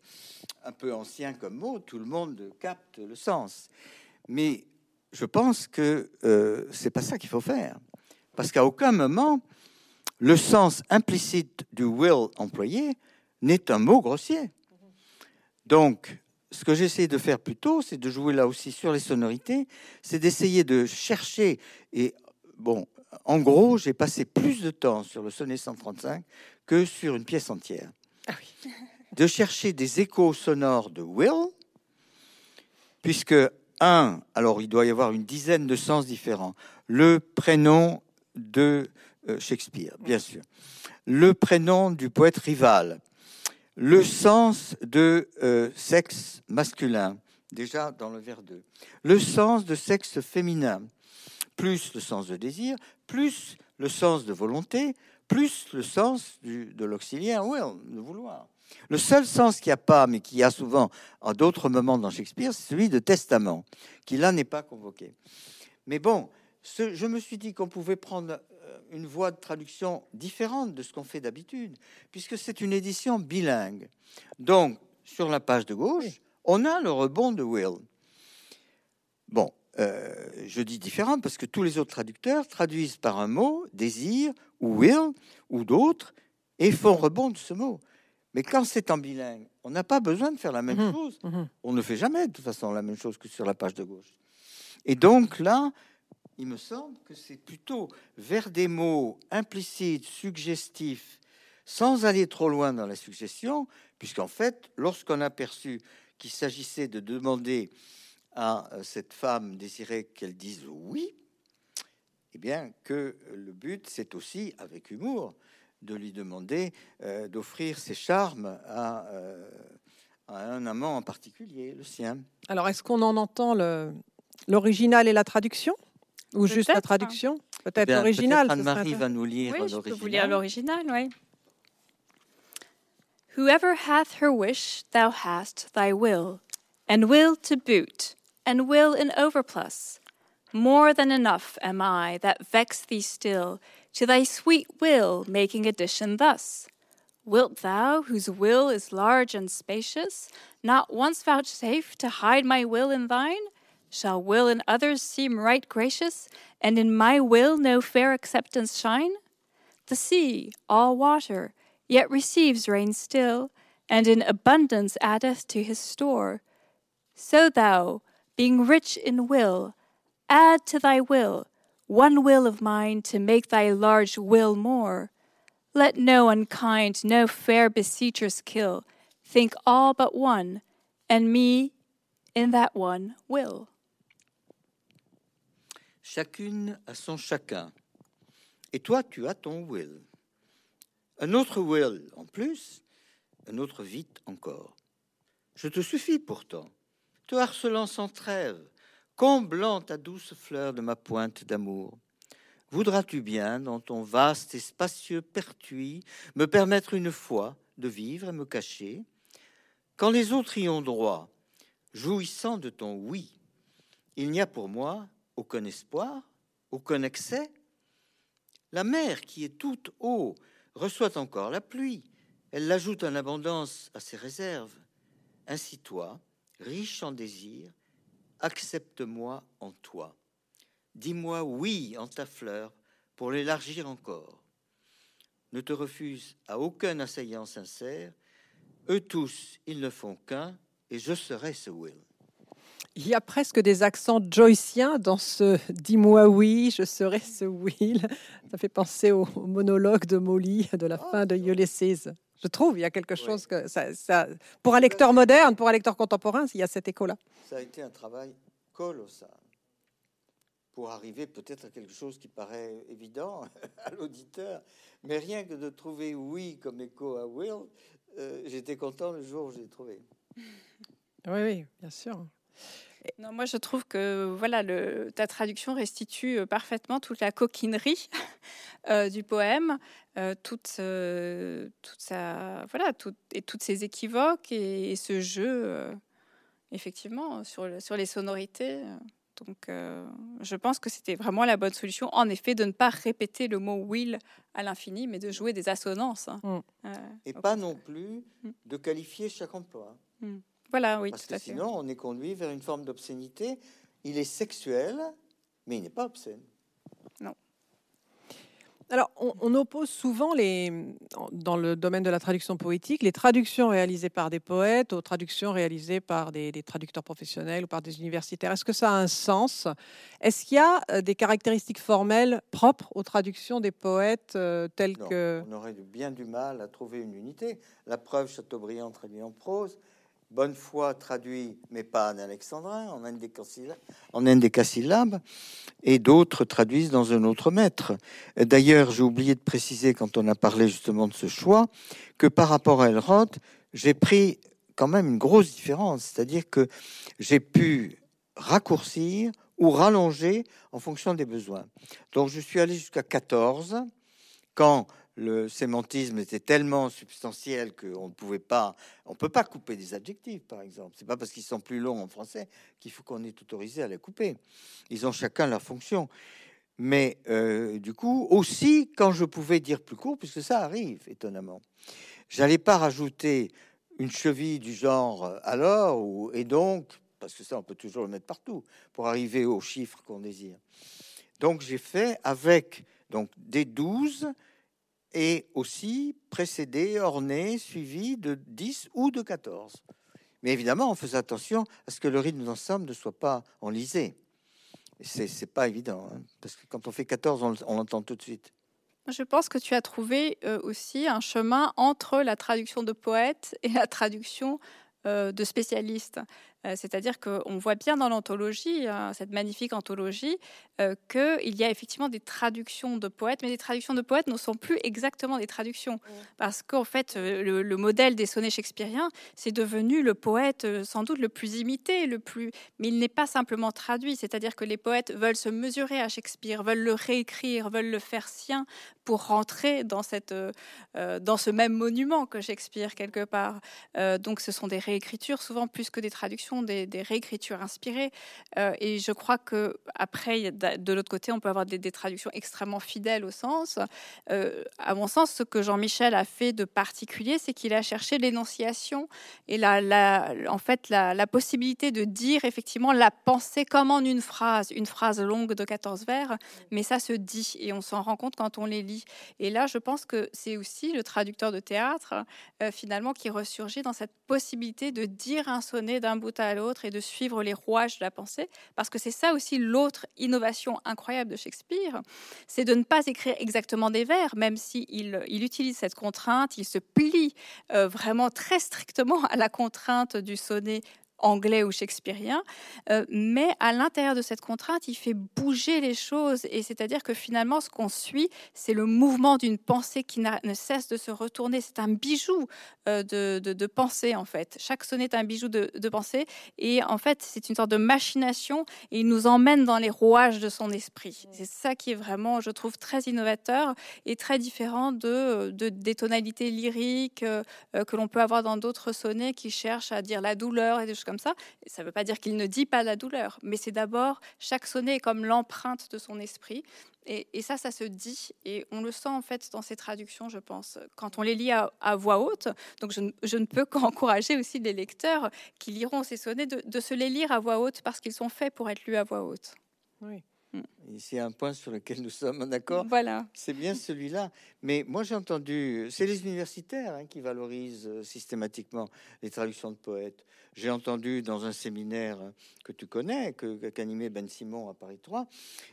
un peu ancien comme mot, tout le monde capte le sens. Mais je pense que c'est pas ça qu'il faut faire, parce qu'à aucun moment le sens implicite du will employé n'est un mot grossier. Donc, ce que j'essaie de faire plutôt, c'est de jouer là aussi sur les sonorités, c'est d'essayer de chercher. Et bon, en gros, j'ai passé plus de temps sur le sonnet 135 que sur une pièce entière. Ah de chercher des échos sonores de Will, puisque, un, alors il doit y avoir une dizaine de sens différents. Le prénom de euh, Shakespeare, bien sûr. Le prénom du poète rival. Le sens de euh, sexe masculin, déjà dans le vers 2. Le sens de sexe féminin, plus le sens de désir, plus le sens de volonté, plus le sens du, de l'auxiliaire will, de vouloir. Le seul sens qu'il n'y a pas, mais qui y a souvent en d'autres moments dans Shakespeare, c'est celui de testament, qui là n'est pas convoqué. Mais bon, ce, je me suis dit qu'on pouvait prendre euh, une voie de traduction différente de ce qu'on fait d'habitude, puisque c'est une édition bilingue. Donc, sur la page de gauche, on a le rebond de Will. Bon, euh, je dis différent parce que tous les autres traducteurs traduisent par un mot, désir, ou will, ou d'autres, et font rebond de ce mot. Mais quand c'est en bilingue, on n'a pas besoin de faire la même Mhm, chose. mhm. On ne fait jamais de toute façon la même chose que sur la page de gauche. Et donc là, il me semble que c'est plutôt vers des mots implicites, suggestifs, sans aller trop loin dans la suggestion, puisqu'en fait, lorsqu'on a perçu qu'il s'agissait de demander à euh, cette femme désirée qu'elle dise oui, eh bien que le but, c'est aussi, avec humour, de lui demander euh, d'offrir ses charmes à, euh, à un amant en particulier, le sien. Alors, est-ce qu'on en entend l'original et la traduction? Ou juste la hein. traduction? Peut-être Bien, l'original. serait Anne-Marie va nous lire Oui, je peux vous l'original. lire l'original, oui. Whoever hath her wish, thou hast thy will, and will to boot, and will in overplus. More than enough am I that vex thee still, to thy sweet will making addition thus. Wilt thou, whose will is large and spacious, not once vouchsafe to hide my will in thine? Shall will in others seem right gracious, and in my will no fair acceptance shine? The sea, all water, yet receives rain still, and in abundance addeth to his store. So thou, being rich in will, add to thy will one will of mine to make thy large will more. Let no unkind, no fair beseechers kill. Think all but one, and me in that one will. Chacune a son chacun. Et toi, tu as ton will. Un autre will en plus, un autre vite encore. Je te suffis pourtant, te harcelant sans trêve, comblant ta douce fleur de ma pointe d'amour. Voudras-tu bien, dans ton vaste et spacieux pertuis, me permettre une fois de vivre et me cacher? Quand les autres y ont droit, jouissant de ton oui, il n'y a pour moi aucun espoir, aucun excès. La mer qui est toute eau reçoit encore la pluie, elle l'ajoute en abondance à ses réserves. Ainsi toi, riche en désir, accepte-moi en toi. Dis-moi oui en ta fleur pour l'élargir encore. Ne te refuse à aucun assaillant sincère. Eux tous, ils ne font qu'un, et je serai ce Will. Il y a presque des accents joyciens dans ce Dis-moi oui, je serai ce Will. Ça fait penser au, monologue de Molly de la Oh, fin de. Ulysses. Je trouve, il y a quelque chose que ça, ça- pour un lecteur moderne, pour un lecteur contemporain, il y a cet écho-là. Ça a été un travail colossal pour arriver peut-être à quelque chose qui paraît évident à l'auditeur, mais rien que de trouver oui comme écho à Will, euh, j'étais content le jour où je l'ai trouvé. Oui, oui, bien sûr. Non, moi je trouve que voilà, le, ta traduction restitue euh, parfaitement toute la coquinerie euh, du poème, euh, toute, euh, toute sa, voilà, tout- et toutes ses équivoques et, et ce jeu, euh, effectivement, sur, le- sur les sonorités. Donc, euh, je pense que c'était vraiment la bonne solution, en effet, de ne pas répéter le mot will à l'infini, mais de jouer des assonances. hein. Mm. Euh, Et pas contraire. non plus Mm. de qualifier chaque emploi. Voilà, oui, Parce tout que à fait. sinon, on est conduit vers une forme d'obscénité. Il est sexuel, mais il n'est pas obscène. Alors, on, oppose souvent les, dans le domaine de la traduction poétique les traductions réalisées par des poètes aux traductions réalisées par des, traducteurs professionnels ou par des universitaires. Est-ce que ça a un sens? Est-ce qu'il y a euh, des caractéristiques formelles propres aux traductions des poètes euh, telles que... On aurait bien du mal à trouver une unité. La preuve, Chateaubriand traduit en prose. Bonnefoy traduit, mais pas en alexandrin, en indécasyllabe, et d'autres traduisent dans un autre maître. D'ailleurs, j'ai oublié de préciser, quand on a parlé justement de ce choix, que par rapport à Elrod, j'ai pris quand même une grosse différence, c'est-à-dire que j'ai pu raccourcir ou rallonger en fonction des besoins. Donc je suis allé jusqu'à 14 quand le sémantisme était tellement substantiel qu'on ne pouvait pas, on peut pas couper des adjectifs, par exemple. C'est pas parce qu'ils sont plus longs en français qu'il faut qu'on est autorisé à les couper. Ils ont chacun leur fonction. Mais euh, du coup, aussi quand je pouvais dire plus court, puisque ça arrive étonnamment, j'allais pas rajouter une cheville du genre euh, alors ou et donc, parce que ça on peut toujours le mettre partout pour arriver au chiffre qu'on désire. Donc j'ai fait avec donc des 12 et aussi précédé, orné, suivi de 10 ou de 14. Mais évidemment, on faisait attention à ce que le rythme d'ensemble ne soit pas enlisé. C'est pas évident, hein, parce que quand on fait 14, on, l'entend tout de suite. Je pense que tu as trouvé euh, aussi un chemin entre la traduction de poète et la traduction euh, de spécialistes. Euh, c'est-à-dire qu'on voit bien dans l'anthologie, hein, cette magnifique anthologie, euh, qu'il y a effectivement des traductions de poètes, mais les traductions de poètes ne sont plus exactement des traductions. Parce qu'en fait, euh, le, modèle des sonnets shakespeariens, c'est devenu le poète sans doute le plus imité, le plus... mais il n'est pas simplement traduit. C'est-à-dire que les poètes veulent se mesurer à Shakespeare, veulent le réécrire, veulent le faire sien pour rentrer dans, cette, dans ce même monument que Shakespeare, quelque part. donc ce sont des réécritures, souvent plus que des traductions des, réécritures inspirées. Euh, et je crois que après, de l'autre côté, on peut avoir des, traductions extrêmement fidèles au sens. Euh, à mon sens, ce que Jean-Michel a fait de particulier, c'est qu'il a cherché l'énonciation et la, en fait la, possibilité de dire effectivement la pensée comme en une phrase, une phrase longue de 14 vers, mais ça se dit et on s'en rend compte quand on les lit. Et là, je pense que c'est aussi le traducteur de théâtre, euh, finalement, qui ressurgit dans cette possibilité de dire un sonnet d'un bout à l'autre et de suivre les rouages de la pensée, parce que c'est ça aussi l'autre innovation incroyable de Shakespeare, c'est de ne pas écrire exactement des vers, même s'il il utilise cette contrainte, il se plie euh, vraiment très strictement à la contrainte du sonnet anglais ou shakespearien, euh, mais à l'intérieur de cette contrainte, il fait bouger les choses, et c'est-à-dire que finalement, ce qu'on suit, c'est le mouvement d'une pensée qui ne cesse de se retourner. C'est un bijou euh, de, pensée, en fait. Chaque sonnet est un bijou de, pensée, et en fait, c'est une sorte de machination, et il nous emmène dans les rouages de son esprit. C'est ça qui est vraiment, je trouve, très innovateur et très différent de, des tonalités lyriques euh, que l'on peut avoir dans d'autres sonnets qui cherchent à dire la douleur et des choses ça. ça ne veut pas dire qu'il ne dit pas la douleur, mais c'est d'abord chaque sonnet est comme l'empreinte de son esprit. Et, ça, ça se dit, et on le sent en fait dans ces traductions, je pense, quand on les lit à, voix haute. Donc je, ne peux qu'encourager aussi les lecteurs qui liront ces sonnets de, se les lire à voix haute parce qu'ils sont faits pour être lus à voix haute. C'est un point sur lequel nous sommes d'accord. Voilà. C'est bien celui-là. Mais moi, j'ai entendu, c'est les universitaires hein, qui valorisent euh, systématiquement les traductions de poètes. J'ai entendu dans un séminaire que tu connais, que qu'animait Ben Simon à Paris 3,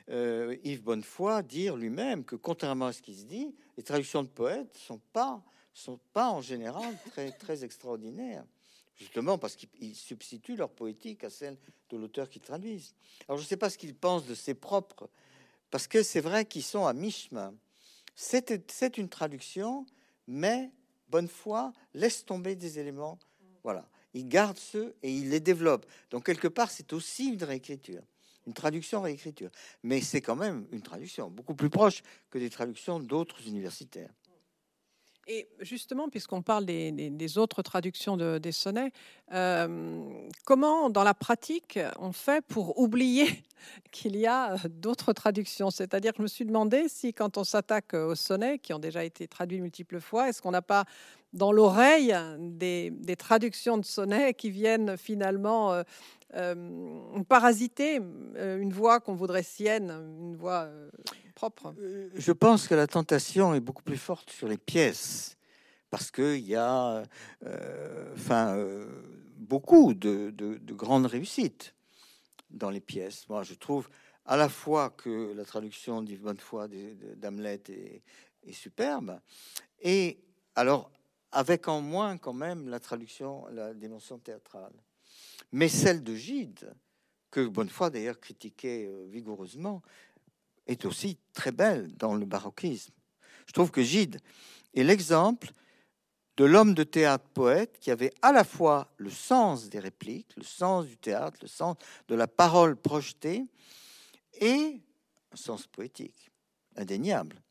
euh, Yves Bonnefoy dire lui-même que contrairement à ce qui se dit, les traductions de poètes sont pas sont pas en général très très extraordinaires justement parce qu'ils substituent leur poétique à celle de l'auteur qui traduisent. Alors je ne sais pas ce qu'ils pensent de ses propres, parce que c'est vrai qu'ils sont à mi-chemin. C'est une traduction, mais bonne foi laisse tomber des éléments. Voilà, il garde ceux et il les développe. Donc quelque part, c'est aussi une réécriture, une traduction réécriture, mais c'est quand même une traduction beaucoup plus proche que des traductions d'autres universitaires. Et justement, puisqu'on parle des, autres traductions de, des sonnets, euh, comment, dans la pratique, on fait pour oublier qu'il y a euh, d'autres traductions? C'est-à-dire que je me suis demandé si, quand on s'attaque aux sonnets, qui ont déjà été traduits multiples fois, est-ce qu'on n'a pas dans l'oreille des, traductions de sonnets qui viennent finalement euh, parasiter une voix qu'on voudrait sienne, une voix propre. Euh, je pense que la tentation est beaucoup plus forte sur les pièces, parce qu'il y a euh, enfin, euh, beaucoup de, de, grandes réussites dans les pièces. Moi, je trouve à la fois que la traduction d'Yves Bonnefoy d'Hamlet est, est, superbe, et alors avec en moins quand même la traduction, la dimension théâtrale. Mais celle de Gide, que Bonnefoy d'ailleurs critiquait vigoureusement, est aussi très belle dans le baroquisme. Je trouve que Gide est l'exemple de l'homme de théâtre poète qui avait à la fois le sens des répliques, le sens du théâtre, le sens de la parole projetée et un sens poétique, indéniable.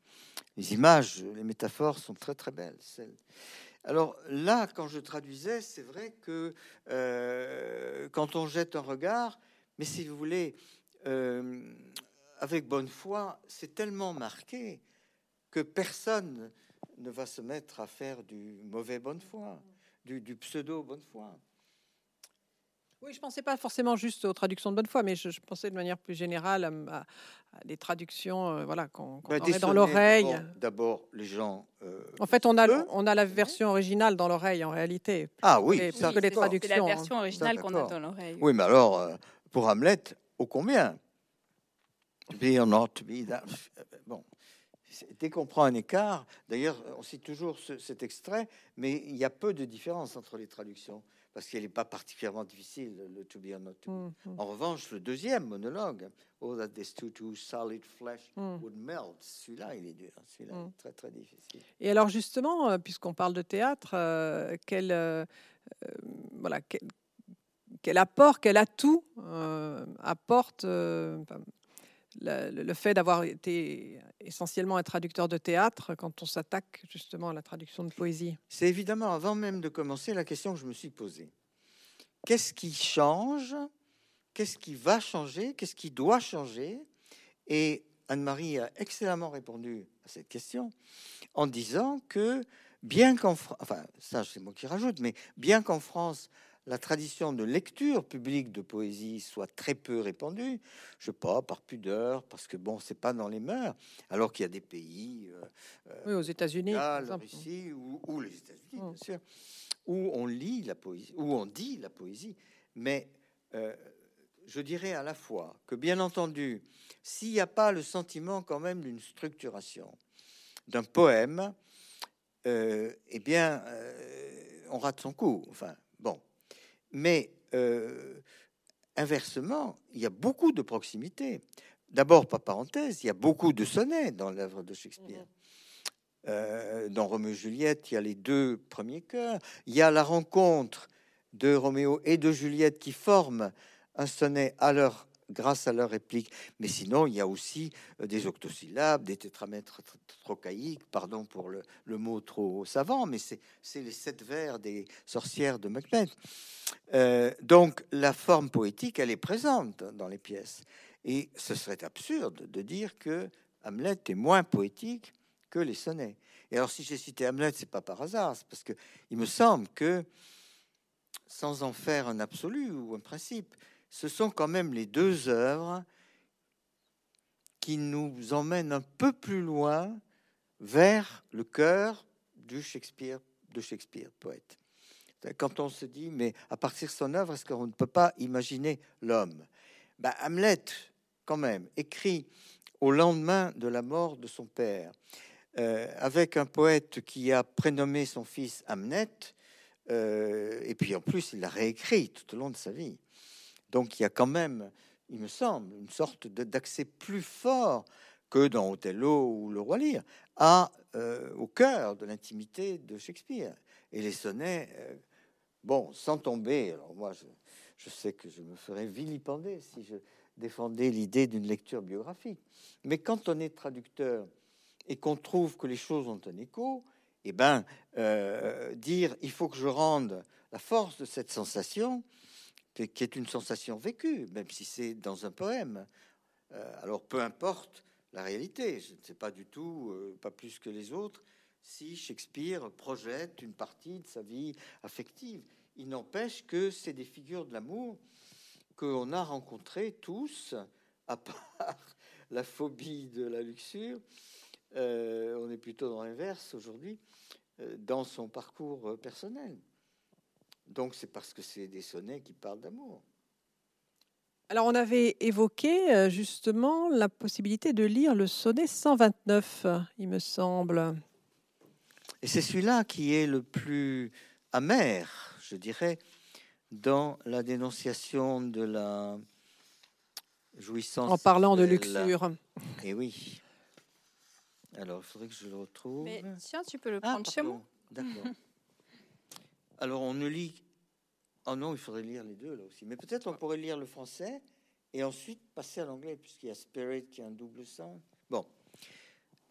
Les images, les métaphores sont très très belles. Alors là, quand je traduisais, c'est vrai que euh, quand on jette un regard, mais si vous voulez, euh, avec bonne foi, c'est tellement marqué que personne ne va se mettre à faire du mauvais bonne foi, du, pseudo bonne foi. Oui, je pensais pas forcément juste aux traductions de bonne foi, mais je, pensais de manière plus générale à, des traductions, euh, voilà, qu'on qu bah, dans l'oreille. D'abord, les gens. Euh, en fait, on a, on a la version originale dans l'oreille en réalité. Ah oui, les traductions. C'est la version originale qu'on a dans l'oreille. Oui, mais alors, euh, pour Hamlet, ô combien? Be or not to be. Bon, dès qu'on prend un écart, d'ailleurs, on cite toujours cet extrait, mais il y a peu de différence entre les traductions parce qu'elle n'est pas particulièrement difficile, le to be or not to be. Mm-hmm. En revanche, le deuxième monologue, Oh, that this too, too solid flesh mm. would melt, celui-là, il est dur, celui-là mm. très, très difficile. Et alors, justement, euh, puisqu'on parle de théâtre, euh, quel, euh, voilà, quel, apport, quel atout apporte le, fait d'avoir été essentiellement un traducteur de théâtre quand on s'attaque justement à la traduction de poésie. C'est évidemment, avant même de commencer, la question que je me suis posée. Qu'est-ce qui change? Qu'est-ce qui va changer? Qu'est-ce qui doit changer? Et Anne-Marie a excellemment répondu à cette question en disant que bien qu'en France, enfin ça c'est moi qui rajoute, mais bien qu'en France la tradition de lecture publique de poésie soit très peu répandue, je sais pas, par pudeur, parce que bon, c'est pas dans les mœurs, alors qu'il y a des pays, euh, aux États-Unis, la Russie ou, les États-Unis, bien mm. sûr, où on lit la poésie, où on dit la poésie, mais euh, je dirais à la fois que, bien entendu, s'il n'y a pas le sentiment quand même d'une structuration d'un poème, euh, eh bien, on rate son coup. Enfin, bon, mais euh, inversement, il y a beaucoup de proximité. D'abord, par parenthèse, il y a beaucoup de sonnets dans l'œuvre de Shakespeare. Mhm. Euh, dans Roméo et Juliette, il y a les deux premiers chœurs. Il y a la rencontre de Roméo et de Juliette qui forment un sonnet à leur grâce à leur réplique. Mais sinon, il y a aussi euh, des octosyllabes, des tétramètres trocaïques, pardon pour le, mot trop savant, mais c'est les sept vers des sorcières de Macbeth. Euh, donc, la forme poétique, elle est présente dans les pièces. Et ce serait absurde de dire que Hamlet est moins poétique que les sonnets. Et alors, si j'ai cité Hamlet, c'est pas par hasard, c'est parce que il me semble que, sans en faire un absolu ou un principe, ce sont quand même les deux œuvres qui nous emmènent un peu plus loin vers le cœur du Shakespeare, de Shakespeare, poète. Quand on se dit, mais à partir de son œuvre, est-ce qu'on ne peut pas imaginer l'homme? Ben, Hamlet, quand même, écrit au lendemain de la mort de son père, euh, avec un poète qui a prénommé son fils Hamnet, euh, et puis en plus, il l'a réécrit tout au long de sa vie. Donc il y a quand même, il me semble, une sorte d'accès plus fort que dans Othello ou Le Roi Lear, euh, au cœur de l'intimité de Shakespeare. Et les sonnets, euh, bon, sans tomber, alors moi je, sais que je me ferais vilipender si je défendais l'idée d'une lecture biographique. Mais quand on est traducteur et qu'on trouve que les choses ont un écho, eh ben, euh, dire il faut que je rende la force de cette sensation, qui est une sensation vécue, même si c'est dans un poème. Euh, alors peu importe la réalité, je ne sais pas du tout, euh, pas plus que les autres, si Shakespeare projette une partie de sa vie affective. Il n'empêche que c'est des figures de l'amour qu'on a rencontrées tous, à part la phobie de la luxure. Euh, on est plutôt dans l'inverse aujourd'hui, dans son parcours personnel. Donc c'est parce que c'est des sonnets qui parlent d'amour. Alors on avait évoqué justement la possibilité de lire le sonnet 129, il me semble. Et c'est celui-là qui est le plus amer, je dirais, dans la dénonciation de la jouissance. En parlant de luxure. Et eh oui. Alors, il faudrait que je le retrouve. Mais tiens, tu peux le ah, prendre chez moi. D'accord. Alors, on ne lit. Oh non, il faudrait lire les deux là aussi. Mais peut-être on pourrait lire le français et ensuite passer à l'anglais, puisqu'il y a spirit qui a un double sens. Bon.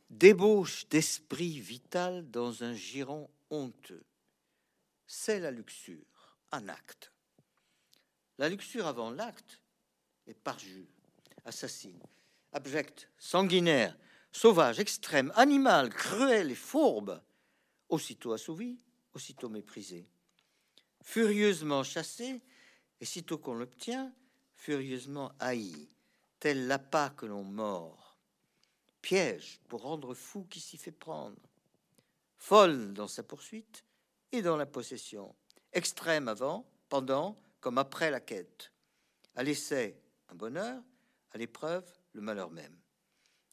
Débauche d'esprit vital dans un giron honteux. C'est la luxure, un acte. La luxure avant l'acte est parjure, assassine, abjecte, sanguinaire, sauvage, extrême, animal, cruel et fourbe, aussitôt assouvi, aussitôt méprisé, furieusement chassé, et sitôt qu'on l'obtient, furieusement haï, tel l'appât que l'on mord, piège pour rendre fou qui s'y fait prendre, folle dans sa poursuite et dans la possession, extrême avant, pendant, comme après la quête, à l'essai un bonheur, à l'épreuve le malheur même.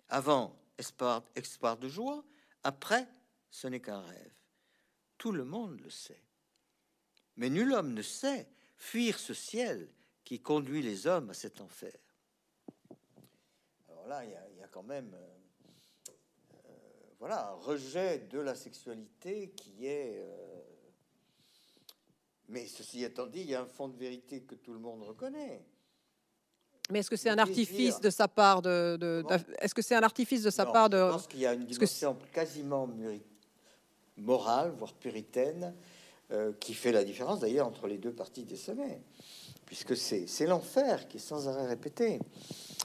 Avant, espoir, de joie, après, ce n'est qu'un rêve. Tout le monde le sait. Mais nul homme ne sait fuir ce ciel qui conduit les hommes à cet enfer. Alors là, il y, a quand même euh, voilà, un rejet de la sexualité qui est... Euh, mais ceci étant dit, il y a un fond de vérité que tout le monde reconnaît. Mais est-ce que c'est un artifice de sa part de, est-ce que c'est un artifice de sa part de Je pense qu'il y a une dimension quasiment morale, voire puritaine, euh, qui fait la différence d'ailleurs entre les deux parties des sommets, puisque c'est, l'enfer qui est sans arrêt répété.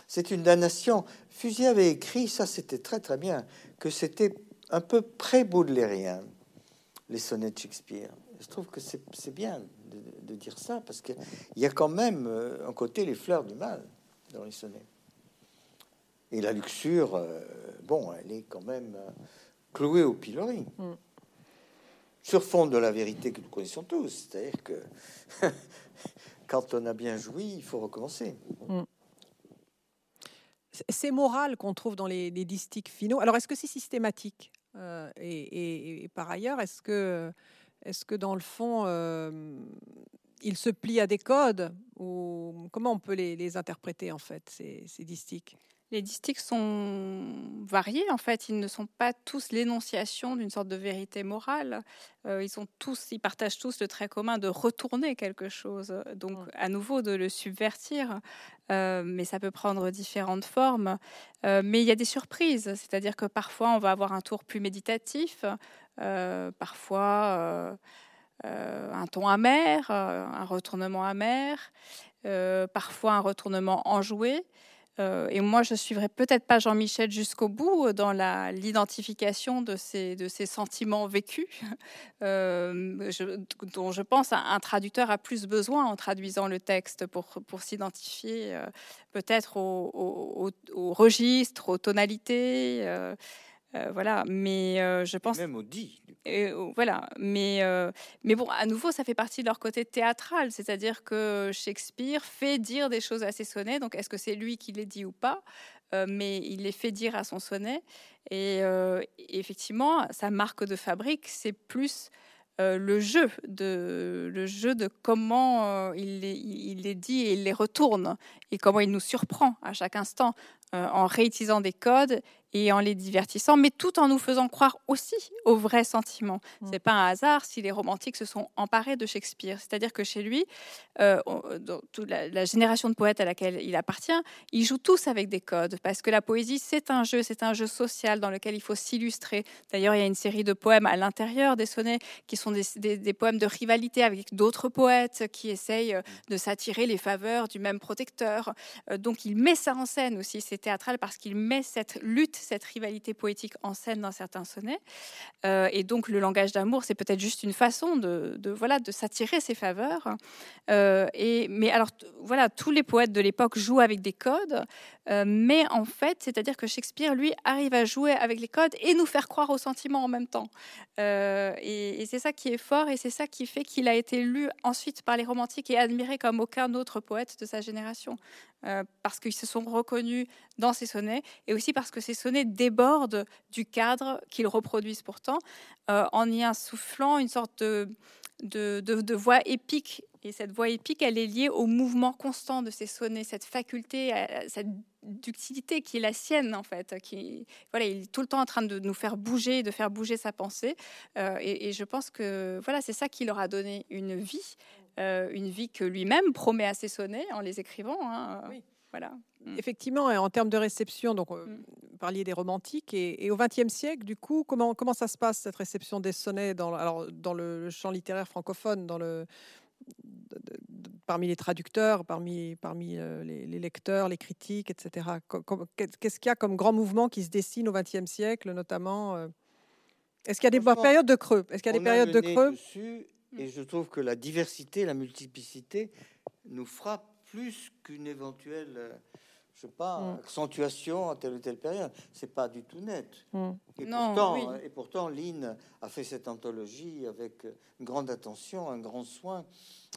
C'est une damnation. Fusier avait écrit, ça c'était très très bien, que c'était un peu pré-baudelairien, les sonnets de Shakespeare. Je trouve que c'est, bien de, dire ça, parce qu'il y a quand même euh, un côté les fleurs du mal dans les sonnets. Et la luxure, euh, bon, elle est quand même clouée au pilori. Mm. Sur fond de la vérité que nous connaissons tous, c'est-à-dire que quand on a bien joui, il faut recommencer. Mm. C'est moral qu'on trouve dans les, distiques finaux. Alors, est-ce que c'est systématique euh, et, par ailleurs, est-ce que, dans le fond, il se plie à des codes ou comment on peut les, interpréter en fait ces, ces distiques les distiques sont variés en fait, ils ne sont pas tous l'énonciation d'une sorte de vérité morale. Euh, ils sont tous, ils partagent tous le trait commun de retourner quelque chose, donc à nouveau de le subvertir. Euh, mais ça peut prendre différentes formes. Euh, mais il y a des surprises, c'est-à-dire que parfois on va avoir un tour plus méditatif, parfois un ton amer, un retournement amer, parfois un retournement enjoué. Et moi, je suivrai peut-être pas Jean-Michel jusqu'au bout dans l'identification de ces, sentiments vécus, dont je pense un, traducteur a plus besoin en traduisant le texte pour, s'identifier peut-être au, au, registre, aux tonalités. Euh, voilà, mais euh, je pense. Même au dit. voilà, mais, euh, mais bon, à nouveau, ça fait partie de leur côté théâtral, c'est-à-dire que Shakespeare fait dire des choses à ses sonnets, donc est-ce que c'est lui qui les dit ou pas? Mais il les fait dire à son sonnet. Et, effectivement, sa marque de fabrique, c'est plus le jeu de le jeu de comment il, les, il, les, dit et il les retourne et comment il nous surprend à chaque instant en réutilisant des codes et en les divertissant, mais tout en nous faisant croire aussi au vrai sentiment. Mm. C'est pas un hasard si les romantiques se sont emparés de Shakespeare. C'est-à-dire que chez lui, euh, dans toute la, génération de poètes à laquelle il appartient, ils jouent tous avec des codes, parce que la poésie, c'est un jeu, c'est un jeu social dans lequel il faut s'illustrer. D'ailleurs, il y a une série de poèmes à l'intérieur des sonnets qui sont des, des, poèmes de rivalité avec d'autres poètes qui essayent euh, de s'attirer les faveurs du même protecteur. Euh, donc, il met ça en scène aussi. c'est théâtral parce qu'il met cette lutte, cette rivalité poétique en scène dans certains sonnets. Euh, et donc le langage d'amour, c'est peut-être juste une façon de, voilà de s'attirer ses faveurs. Euh, et mais alors voilà, tous les poètes de l'époque jouent avec des codes, euh, mais en fait, c'est-à-dire que Shakespeare lui arrive à jouer avec les codes et nous faire croire aux sentiments en même temps. et, c'est ça qui est fort et c'est ça qui fait qu'il a été lu ensuite par les romantiques et admiré comme aucun autre poète de sa génération. Parce qu'ils se sont reconnus dans ces sonnets et aussi parce que ces sonnets débordent du cadre qu'ils reproduisent pourtant euh, en y insoufflant une sorte de, voix épique. Et cette voix épique, elle est liée au mouvement constant de ces sonnets, cette faculté, cette ductilité qui est la sienne en fait, voilà, il est tout le temps en train de nous faire bouger, de faire bouger sa pensée. Euh, et, je pense que voilà, c'est ça qui leur a donné une vie euh, une vie que lui-même promet à ses sonnets en les écrivant. Hein, euh, voilà. Mm. Effectivement, en termes de réception, donc euh, mm. vous parliez des romantiques, et, au XXe siècle, du coup, comment, comment ça se passe cette réception des sonnets dans, alors, dans le champ littéraire francophone, dans le, parmi les traducteurs, parmi, parmi les, lecteurs, les critiques, etc. Qu'est-ce qu'il y a comme grand mouvement qui se dessine au XXe siècle, notamment Est-ce qu'il y a des périodes de creux? Est-ce qu'il y a des périodes de creux? et je trouve que la diversité, la multiplicité nous frappe plus qu'une éventuelle, euh, je sais pas, mm. accentuation à telle ou telle période. C'est pas du tout net. Mm. Et, pourtant, et pourtant, Lynn a fait cette anthologie avec une grande attention, un grand soin.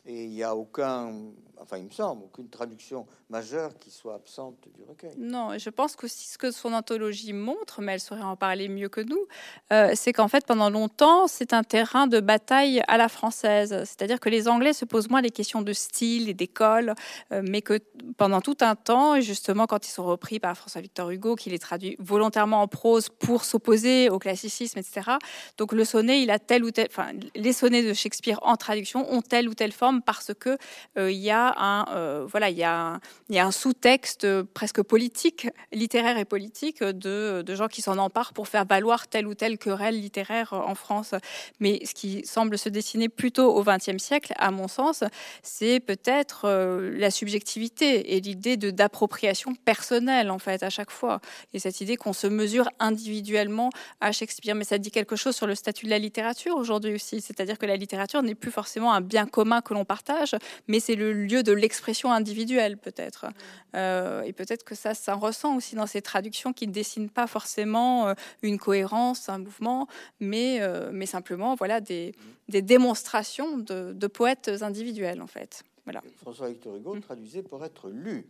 Et il n'y a aucun, enfin, il me semble, aucune traduction majeure qui soit absente du recueil. Non, je pense qu'aussi ce que son anthologie montre, mais elle saurait en parler mieux que nous, euh, c'est qu'en fait, pendant longtemps, c'est un terrain de bataille à la française. C'est-à-dire que les Anglais se posent moins les questions de style et d'école, euh, mais que pendant tout un temps, et quand ils sont repris par François-Victor Hugo, qui les traduit volontairement en prose pour s'opposer au classicisme, etc. Donc le sonnet, il a tel ou tel, enfin, les sonnets de Shakespeare en traduction ont telle ou telle forme parce que euh, il y a un euh, voilà il y a a un sous-texte presque politique, littéraire et politique de, gens qui s'en emparent pour faire valoir telle ou telle querelle littéraire en France. Mais ce qui semble se dessiner plutôt au XXe siècle, à mon sens, c'est peut-être euh, la subjectivité et l'idée d'appropriation personnelle en fait à chaque fois et cette idée qu'on se mesure individuellement à Shakespeare. Mais ça dit quelque chose sur le statut de la littérature aujourd'hui aussi, c'est-à-dire que la littérature n'est plus forcément un bien commun que l'on partage, mais c'est le lieu de l'expression individuelle peut-être. Euh, et peut-être que ça, ça ressent aussi dans ces traductions qui ne dessinent pas forcément euh, une cohérence, un mouvement, mais, euh, mais simplement voilà, des, des démonstrations de, de, poètes individuels en fait. Voilà. François Victor Hugo traduisait pour être lu,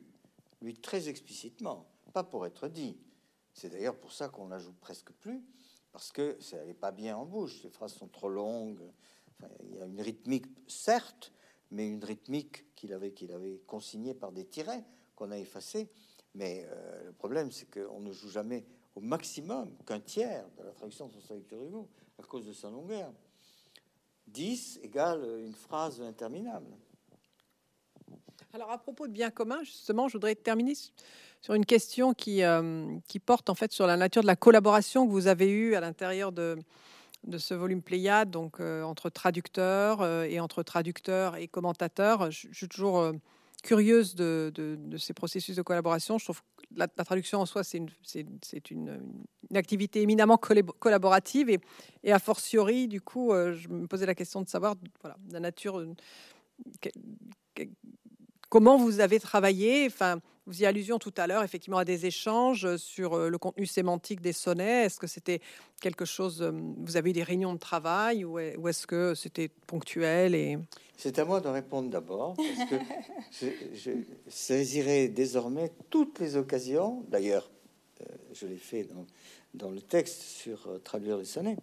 lui très explicitement, pas pour être dit. C'est d'ailleurs pour ça qu'on la joue presque plus, parce que ça n'est pas bien en bouche. Les phrases sont trop longues. il y a une rythmique, certes, mais une rythmique qu'il avait, qu'il avait consignée par des tirets qu'on a effacés. Mais euh, le problème, c'est qu'on ne joue jamais au maximum qu'un tiers de la traduction de François Victor Hugo à cause de sa longueur. 10 égale une phrase interminable. Alors à propos de bien commun, justement, je voudrais terminer sur une question qui, euh, qui porte en fait sur la nature de la collaboration que vous avez eue à l'intérieur de, ce volume Pléiade, donc euh, entre traducteurs euh, et entre traducteurs et commentateurs. Je, suis toujours curieuse de, ces processus de collaboration. Je trouve que la, traduction en soi, c'est une, activité éminemment collaborative et, a fortiori, du coup, je me posais la question de savoir la nature, comment vous avez travaillé, enfin, vous y allusion tout à l'heure, effectivement, à des échanges sur euh, le contenu sémantique des sonnets. Est-ce que c'était quelque chose, euh, vous avez eu des réunions de travail ou est-ce que c'était ponctuel et... C'est à moi de répondre d'abord, parce que je, saisirai désormais toutes les occasions, d'ailleurs, euh, je l'ai fait dans, le texte sur traduire les sonnets,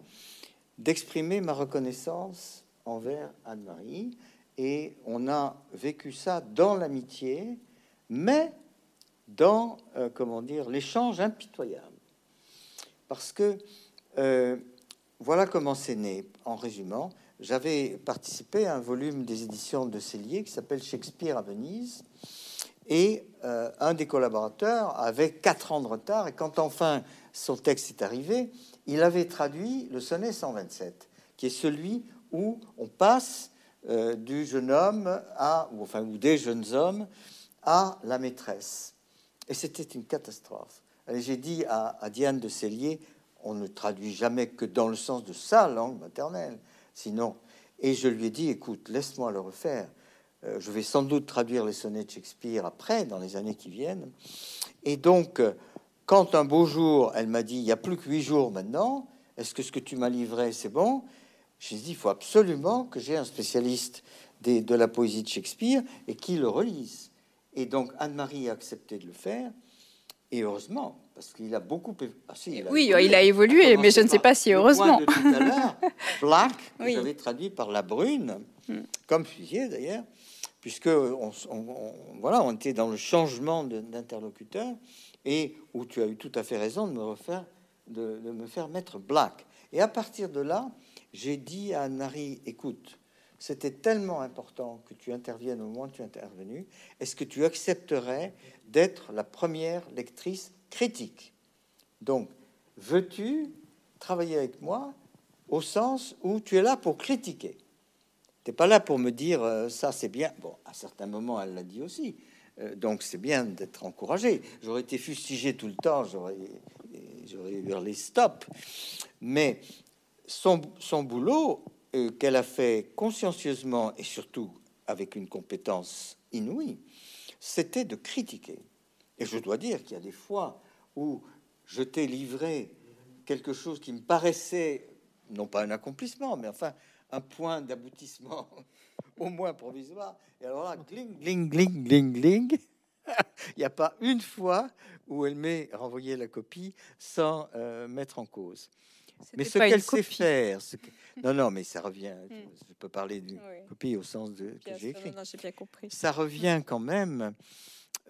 d'exprimer ma reconnaissance envers Anne-Marie. Et on a vécu ça dans l'amitié, mais dans, euh, comment dire, l'échange impitoyable. Parce que euh, voilà comment c'est né, en résumant. J'avais participé à un volume des éditions de Cellier qui s'appelle Shakespeare à Venise. Et euh, un des collaborateurs avait quatre ans de retard. Et quand enfin son texte est arrivé, il avait traduit le sonnet 127, qui est celui où on passe du jeune homme à, ou enfin, ou des jeunes hommes à la maîtresse. Et c'était une catastrophe. J'ai dit à, Diane de Cellier, on ne traduit jamais que dans le sens de sa langue maternelle, sinon. Et je lui ai dit, écoute, laisse-moi le refaire. Euh, je vais sans doute traduire les sonnets de Shakespeare après, dans les années qui viennent. Et donc, euh, quand un beau jour, elle m'a dit, il n'y a plus que huit jours maintenant, est-ce que ce que tu m'as livré, c'est bon? J'ai dit, il faut absolument que j'ai un spécialiste de la poésie de Shakespeare et qui le relise. Et donc, Anne-Marie a accepté de le faire. Et heureusement, parce qu'il a beaucoup. Ah, oui, il a évolué, mais je ne sais pas si heureusement. tout à l'heure, Black, que j'avais traduit par La Brune, hmm. comme Fusier d'ailleurs, puisque on, voilà, on était dans le changement d'interlocuteur et où tu as eu tout à fait raison de me refaire, de, me faire mettre Black. Et à partir de là, j'ai dit à Nari, écoute, c'était tellement important que tu interviennes au moment où tu es intervenu. Est-ce que tu accepterais d'être la première lectrice critique? Donc, veux-tu travailler avec moi au sens où tu es là pour critiquer? T'es pas là pour me dire euh, ça c'est bien. Bon, à certains moments, elle l'a dit aussi. Euh, donc c'est bien d'être encouragé. J'aurais été fustigé tout le temps, j'aurais hurlé stop. Mais son, boulot, euh, qu'elle a fait consciencieusement et surtout avec une compétence inouïe, c'était de critiquer. Et je dois dire qu'il y a des fois où je t'ai livré quelque chose qui me paraissait, non pas un accomplissement, mais enfin un point d'aboutissement au moins provisoire. Et alors là, gling, gling, gling, gling, gling. Il n'y a pas une fois où elle m'ait renvoyé la copie sans euh, mettre en cause. Mais ce qu'elle sait faire, ce non, non, mais ça revient. Hmm. Je peux parler d'une copie au sens de que j'ai écrit. bien compris. Ça revient quand même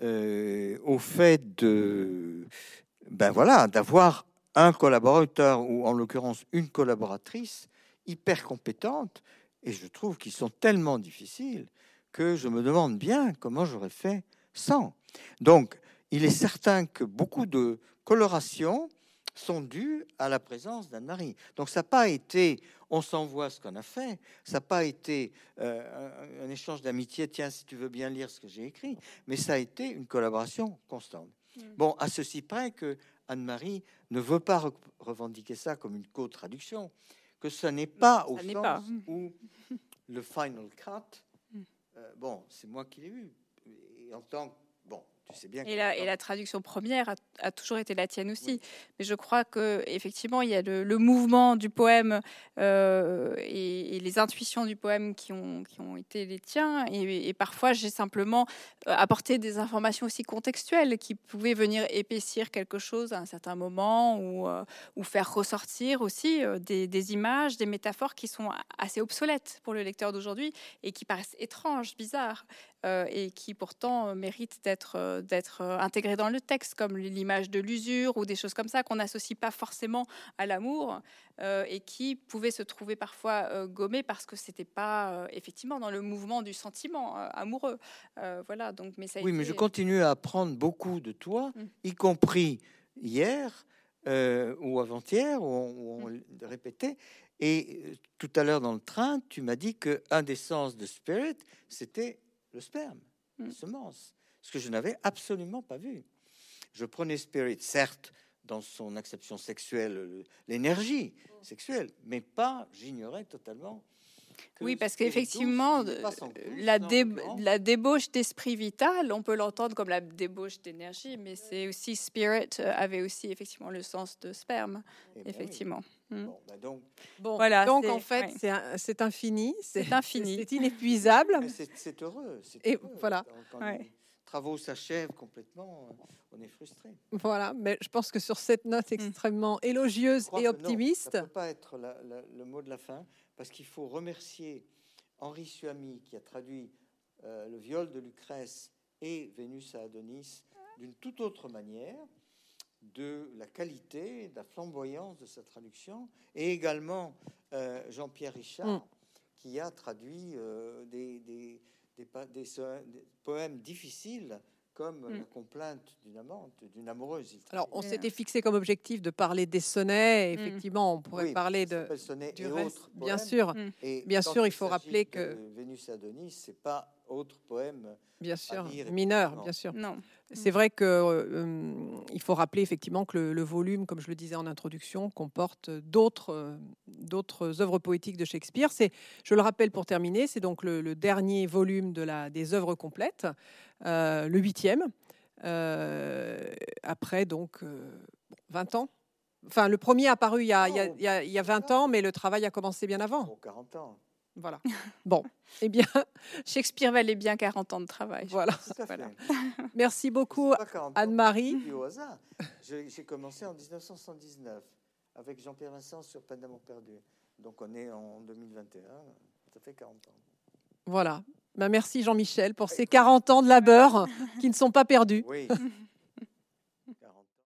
euh, au fait de, ben voilà, d'avoir un collaborateur ou en l'occurrence une collaboratrice hyper compétentes et je trouve qu'ils sont tellement difficiles que je me demande bien comment j'aurais fait sans. Donc, il est certain que beaucoup de colorations sont dues à la présence d'Anne-Marie. Donc, ça n'a pas été on s'envoie ce qu'on a fait, ça n'a pas été euh, un, échange d'amitié, tiens, si tu veux bien lire ce que j'ai écrit, mais ça a été une collaboration constante. Mm. Bon, à ceci près que Anne-Marie ne veut pas revendiquer ça comme une co-traduction que ce n'est pas au sens où le final cut, mm. euh, bon, c'est moi qui l'ai vu. Et en tant bon, et, la, traduction première a, toujours été la tienne aussi. Mais je crois que effectivement, il y a le, mouvement du poème euh, et, les intuitions du poème qui ont, qui ont été les tiens. Et, parfois, j'ai simplement euh, apporté des informations aussi contextuelles qui pouvaient venir épaissir quelque chose à un certain moment ou, euh, ou faire ressortir aussi des, des, images, des métaphores qui sont assez obsolètes pour le lecteur d'aujourd'hui et qui paraissent étranges, bizarres. Euh, et qui pourtant euh, méritent d'être euh, d'être intégrés dans le texte, comme l'image de l'usure ou des choses comme ça qu'on n'associe pas forcément à l'amour et qui pouvaient se trouver parfois gommés parce que c'était pas effectivement dans le mouvement du sentiment amoureux. voilà. Donc, mais ça. oui, mais je continue à apprendre beaucoup de toi, mmh. y compris hier. ou avant-hier, où on, mmh. répétait. Et tout à l'heure dans le train, tu m'as dit que un des sens de Spirit, c'était le sperme, la mm. semence, ce que je n'avais absolument pas vu. Je prenais Spirit, certes, dans son acception sexuelle, l'énergie sexuelle, mais pas, j'ignorais totalement oui, parce qu'effectivement, la, la, débauche d'esprit vital, on peut l'entendre comme la débauche d'énergie, mais c'est aussi spirit euh, avait aussi effectivement le sens de sperme, eh ben effectivement. Hmm. Bon, bah donc, voilà, donc en fait, c'est infini, c'est infini, c'est inépuisable. C'est heureux. Et heureux. voilà. Quand, les travaux s'achèvent complètement, on est frustré. Voilà, mais je pense que sur cette note hmm. extrêmement élogieuse et optimiste, ça ne peut pas être le mot de la fin, parce qu'il faut remercier Henri Suami qui a traduit euh, le viol de Lucrèce et Vénus à Adonis d'une toute autre manière de la qualité, de la flamboyance de sa traduction, et également euh, Jean-Pierre Richard, mm. qui a traduit euh, des, des, des, poèmes difficiles comme mm. la complainte d'une amante, d'une amoureuse. Alors, on s'était fixé comme objectif de parler des sonnets. Mm. Effectivement, on pourrait parler de sonnets et autres Bien sûr, et bien sûr, il faut rappeler que Vénus et Adonis, c'est pas autre poème. Bien sûr, mineur, bien sûr. Non. C'est vrai que euh, il faut rappeler effectivement que le, le volume, comme je le disais en introduction, comporte d'autres euh, d'autres œuvres poétiques de Shakespeare. C'est, je le rappelle pour terminer, c'est donc le, le dernier volume de la des œuvres complètes, euh, le huitième. euh, après donc euh, 20 ans. Enfin, le premier est apparu il y, a, a, il y a- il y a 20 ans, mais le travail a commencé bien avant. Pour 40 ans. Voilà. Bon, eh bien, Shakespeare valait bien 40 ans de travail. voilà. Merci beaucoup, C'est pas 40 ans Anne-Marie. J'ai commencé en 1979 avec Jean-Pierre Vincent sur Peine d'amour perdu. Donc on est en 2021, ça fait 40 ans. Voilà. Ben, merci Jean-Michel pour ces 40 ans de labeur qui ne sont pas perdus. Oui,